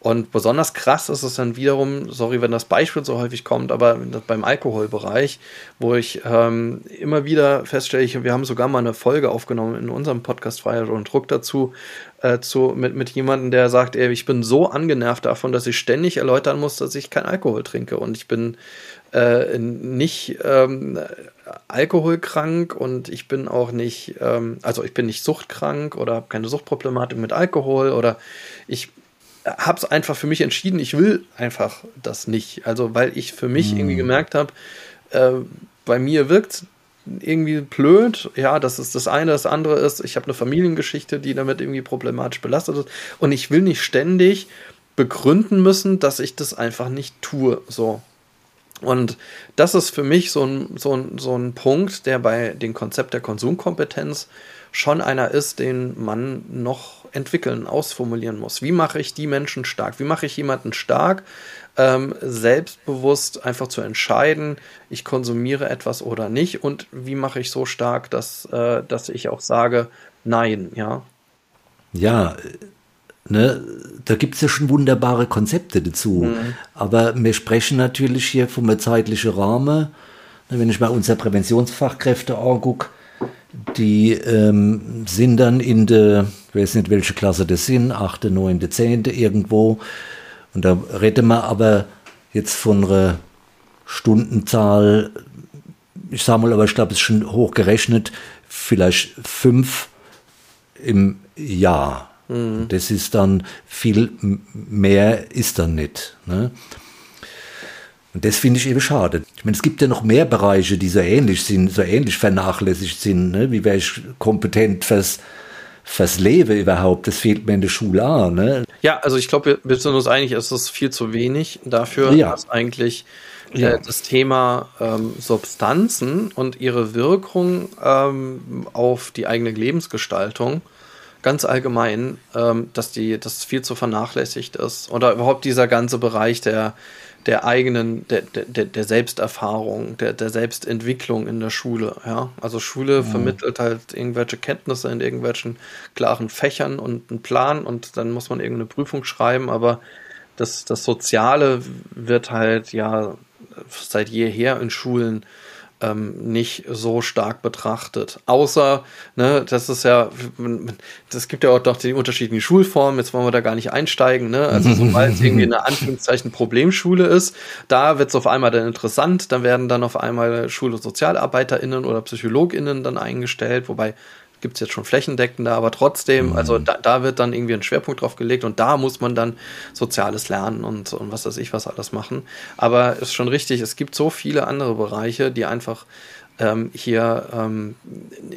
Und besonders krass ist es dann wiederum, sorry, wenn das Beispiel so häufig kommt, aber beim Alkoholbereich, wo ich ähm, immer wieder feststelle, ich, wir haben sogar mal eine Folge aufgenommen in unserem Podcast Freiheit und Druck dazu, äh, zu, mit, mit jemandem, der sagt, ey, ich bin so angenervt davon, dass ich ständig erläutern muss, dass ich kein Alkohol trinke. Und ich bin äh, nicht ähm, alkoholkrank und ich bin auch nicht, ähm, also ich bin nicht suchtkrank oder habe keine Suchtproblematik mit Alkohol oder ich habe es einfach für mich entschieden, ich will einfach das nicht. Also weil ich für mich mhm. irgendwie gemerkt habe, äh, bei mir wirkt irgendwie blöd. Ja, das ist das eine. Das andere ist, ich habe eine Familiengeschichte, die damit irgendwie problematisch belastet ist. Und ich will nicht ständig begründen müssen, dass ich das einfach nicht tue. So. Und das ist für mich so ein, so ein, so ein Punkt, der bei dem Konzept der Konsumkompetenz schon einer ist, den man noch entwickeln, ausformulieren muss. Wie mache ich die Menschen stark? Wie mache ich jemanden stark, ähm, selbstbewusst einfach zu entscheiden, ich konsumiere etwas oder nicht? Und wie mache ich so stark, dass, äh, dass ich auch sage, nein, ja? Ja, Ne, da gibt es ja schon wunderbare Konzepte dazu. Mhm. Aber wir sprechen natürlich hier vom zeitlichen Rahmen. Wenn ich mal unsere Präventionsfachkräfte angucke, die ähm, sind dann in der, ich weiß nicht, welche Klasse das sind, 8., 9., 10. irgendwo. Und da reden wir aber jetzt von einer Stundenzahl, ich sage mal, aber ich glaube, es ist schon hochgerechnet, vielleicht fünf im Jahr. Mhm. Das ist dann viel mehr, ist dann nicht. Ne? Und das finde ich eben schade. Ich meine, es gibt ja noch mehr Bereiche, die so ähnlich sind, so ähnlich vernachlässigt sind. Ne? Wie wäre ich kompetent fürs, fürs Leben überhaupt? Das fehlt mir in der Schule an. Ne? Ja, also ich glaube, wir sind uns einig, es ist viel zu wenig dafür, ja. dass eigentlich äh, ja. das Thema ähm, Substanzen und ihre Wirkung ähm, auf die eigene Lebensgestaltung ganz allgemein, ähm, dass die, das viel zu vernachlässigt ist. Oder überhaupt dieser ganze Bereich der, der eigenen, der, der, der Selbsterfahrung, der, der Selbstentwicklung in der Schule. Ja? Also Schule mhm. vermittelt halt irgendwelche Kenntnisse in irgendwelchen klaren Fächern und einen Plan und dann muss man irgendeine Prüfung schreiben, aber das, das Soziale wird halt ja seit jeher in Schulen ähm, nicht so stark betrachtet. Außer, ne, das ist ja, das gibt ja auch doch die unterschiedlichen Schulformen, jetzt wollen wir da gar nicht einsteigen, ne? Also sobald es irgendwie eine Anführungszeichen Problemschule ist, da wird es auf einmal dann interessant, dann werden dann auf einmal Schul- und SozialarbeiterInnen oder PsychologInnen dann eingestellt, wobei gibt es jetzt schon flächendeckender, aber trotzdem, mhm. also da, da, wird dann irgendwie ein Schwerpunkt drauf gelegt und da muss man dann Soziales lernen und, und was weiß ich, was alles machen. Aber ist schon richtig, es gibt so viele andere Bereiche, die einfach ähm, hier ähm,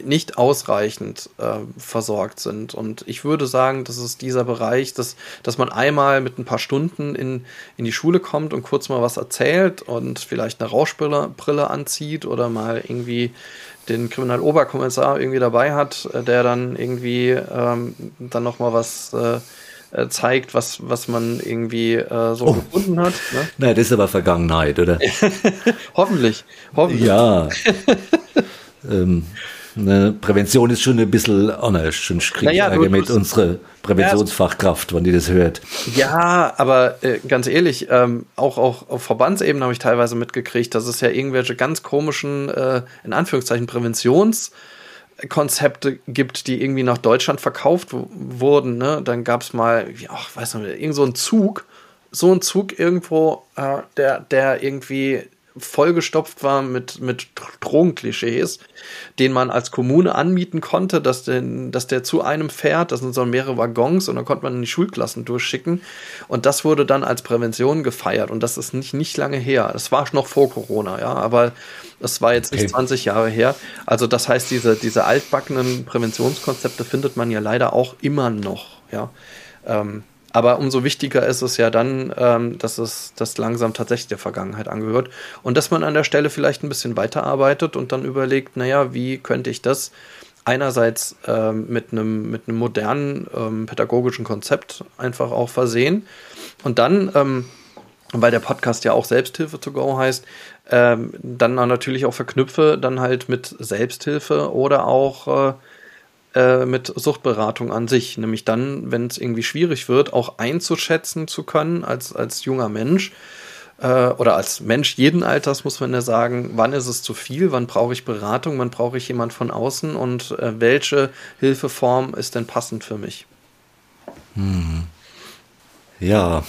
nicht ausreichend äh, versorgt sind. Und ich würde sagen, das ist dieser Bereich, dass, dass man einmal mit ein paar Stunden in, in die Schule kommt und kurz mal was erzählt und vielleicht eine Rauschbrille Brille anzieht oder mal irgendwie den Kriminaloberkommissar irgendwie dabei hat, äh, der dann irgendwie ähm, dann nochmal was äh, äh, zeigt, was, was man irgendwie äh, so oh. gefunden hat. Ne? Naja, das ist aber Vergangenheit, oder? hoffentlich, hoffentlich. Ja. ähm, Ne, Prävention ist schon ein bisschen anders. Schon kriege naja, Ärger mit unserer Präventionsfachkraft, wenn die das hört. Ja, aber äh, ganz ehrlich, ähm, auch, auch auf Verbandsebene habe ich teilweise mitgekriegt, dass es ja irgendwelche ganz komischen, äh, in Anführungszeichen, Präventionskonzepte gibt, die irgendwie nach Deutschland verkauft wurden. Ne? Dann gab es mal, ach, weiß nicht, irgend so ein Zug, so ein Zug irgendwo, äh, der, der irgendwie vollgestopft war mit, mit Drogenklischees, den man als Kommune anmieten konnte, dass, den, dass der zu einem fährt. Das sind so mehrere Waggons und dann konnte man in die Schulklassen durchschicken. Und das wurde dann als Prävention gefeiert. Und das ist nicht, nicht lange her. Das war noch vor Corona, ja, aber das war jetzt nicht okay. 20 Jahre her. Also das heißt, diese, diese altbackenen Präventionskonzepte findet man ja leider auch immer noch, ja. Ähm, aber umso wichtiger ist es ja dann, ähm, dass es das langsam tatsächlich der Vergangenheit angehört und dass man an der Stelle vielleicht ein bisschen weiterarbeitet und dann überlegt, naja, wie könnte ich das einerseits ähm, mit einem mit einem modernen ähm, pädagogischen Konzept einfach auch versehen und dann ähm, weil der Podcast ja auch Selbsthilfe to go heißt, ähm, dann natürlich auch verknüpfe dann halt mit Selbsthilfe oder auch äh, äh, mit Suchtberatung an sich. Nämlich dann, wenn es irgendwie schwierig wird, auch einzuschätzen zu können als, als junger Mensch äh, oder als Mensch jeden Alters, muss man ja sagen, wann ist es zu viel, wann brauche ich Beratung, wann brauche ich jemand von außen und äh, welche Hilfeform ist denn passend für mich. Hm. Ja,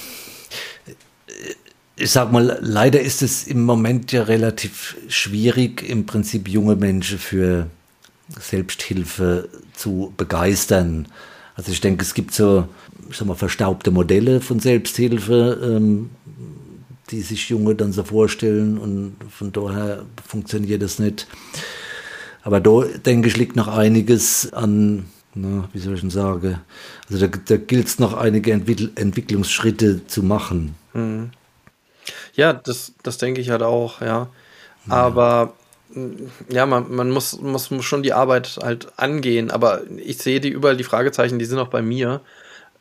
ich sag mal, leider ist es im Moment ja relativ schwierig, im Prinzip junge Menschen für Selbsthilfe zu begeistern. Also ich denke, es gibt so, ich sag mal, verstaubte Modelle von Selbsthilfe, ähm, die sich Junge dann so vorstellen und von daher funktioniert das nicht. Aber da, denke ich, liegt noch einiges an, na, wie soll ich denn sagen, also da, da gilt es noch einige Entwickl Entwicklungsschritte zu machen. Mhm. Ja, das, das denke ich halt auch, ja. Aber ja, man, man muss, muss schon die Arbeit halt angehen, aber ich sehe die überall die Fragezeichen, die sind auch bei mir,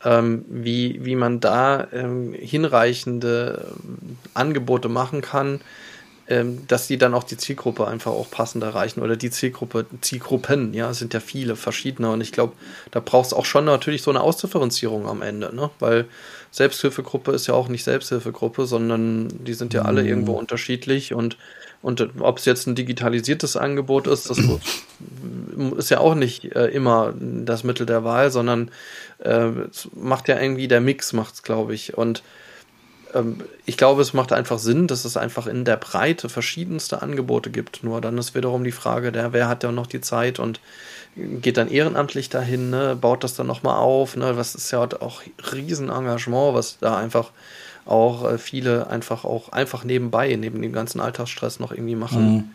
ähm, wie, wie man da ähm, hinreichende ähm, Angebote machen kann, ähm, dass die dann auch die Zielgruppe einfach auch passend erreichen oder die Zielgruppe, Zielgruppen, ja, es sind ja viele verschiedene und ich glaube, da braucht es auch schon natürlich so eine Ausdifferenzierung am Ende, ne? weil Selbsthilfegruppe ist ja auch nicht Selbsthilfegruppe, sondern die sind ja alle mhm. irgendwo unterschiedlich und und ob es jetzt ein digitalisiertes Angebot ist, das ist ja auch nicht äh, immer das Mittel der Wahl, sondern äh, es macht ja irgendwie der Mix, macht es, glaube ich. Und ähm, ich glaube, es macht einfach Sinn, dass es einfach in der Breite verschiedenste Angebote gibt. Nur dann ist wiederum die Frage, der, wer hat ja noch die Zeit und geht dann ehrenamtlich dahin, ne, baut das dann nochmal auf, ne, was ist ja auch Riesenengagement, was da einfach auch äh, viele einfach auch einfach nebenbei, neben dem ganzen Alltagsstress noch irgendwie machen. Mhm.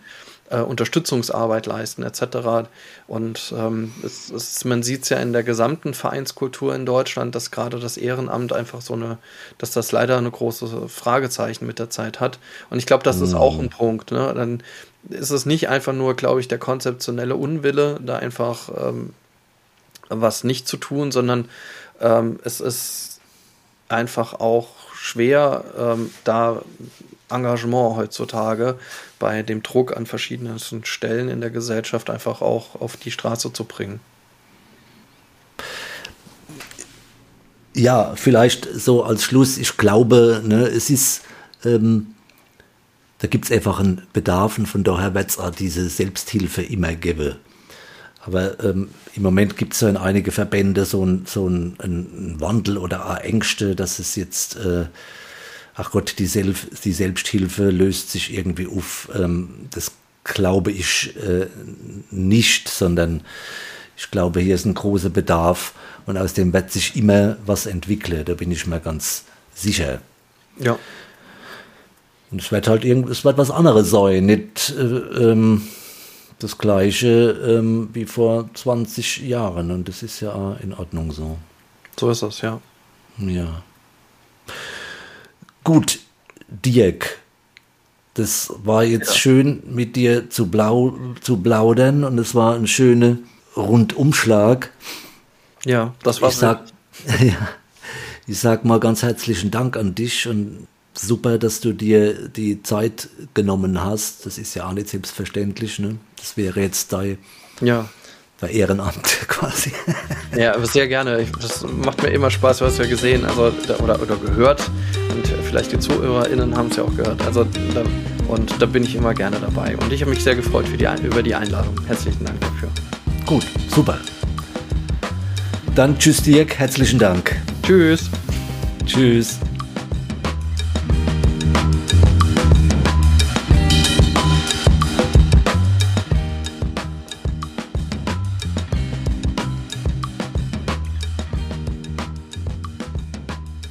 Äh, Unterstützungsarbeit leisten etc. Und ähm, es, es, man sieht es ja in der gesamten Vereinskultur in Deutschland, dass gerade das Ehrenamt einfach so eine, dass das leider eine große Fragezeichen mit der Zeit hat. Und ich glaube, das mhm. ist auch ein Punkt. Ne? Dann ist es nicht einfach nur, glaube ich, der konzeptionelle Unwille, da einfach ähm, was nicht zu tun, sondern ähm, es ist einfach auch schwer, ähm, da Engagement heutzutage bei dem Druck an verschiedenen Stellen in der Gesellschaft einfach auch auf die Straße zu bringen. Ja, vielleicht so als Schluss, ich glaube, ne, es ist, ähm, da gibt es einfach einen Bedarf und von daher wird es auch diese Selbsthilfe immer geben. Aber ähm, im Moment gibt es ja in einige Verbände so ein, so ein, ein Wandel oder Ängste, dass es jetzt, äh, ach Gott, die, Self, die Selbsthilfe löst sich irgendwie auf. Ähm, das glaube ich äh, nicht, sondern ich glaube, hier ist ein großer Bedarf und aus dem wird sich immer was entwickeln, da bin ich mir ganz sicher. Ja. Und es wird halt irgend, es wird was anderes sein, nicht äh, ähm, das gleiche ähm, wie vor 20 Jahren und das ist ja in Ordnung so. So ist das, ja. Ja. Gut, Dirk, das war jetzt ja. schön mit dir zu, blau, zu plaudern und es war ein schöner Rundumschlag. Ja, das war ich sag, ja, ich sag mal ganz herzlichen Dank an dich und super, dass du dir die Zeit genommen hast. Das ist ja auch nicht selbstverständlich. Ne? Das wäre jetzt dein, ja. dein Ehrenamt quasi. Ja, aber sehr gerne. Das macht mir immer Spaß, du hast ja gesehen also, oder, oder gehört. Und vielleicht die ZuhörerInnen haben es ja auch gehört. Also, da, und da bin ich immer gerne dabei. Und ich habe mich sehr gefreut für die, über die Einladung. Herzlichen Dank dafür. Gut, super. Dann tschüss Dirk, herzlichen Dank. Tschüss. Tschüss.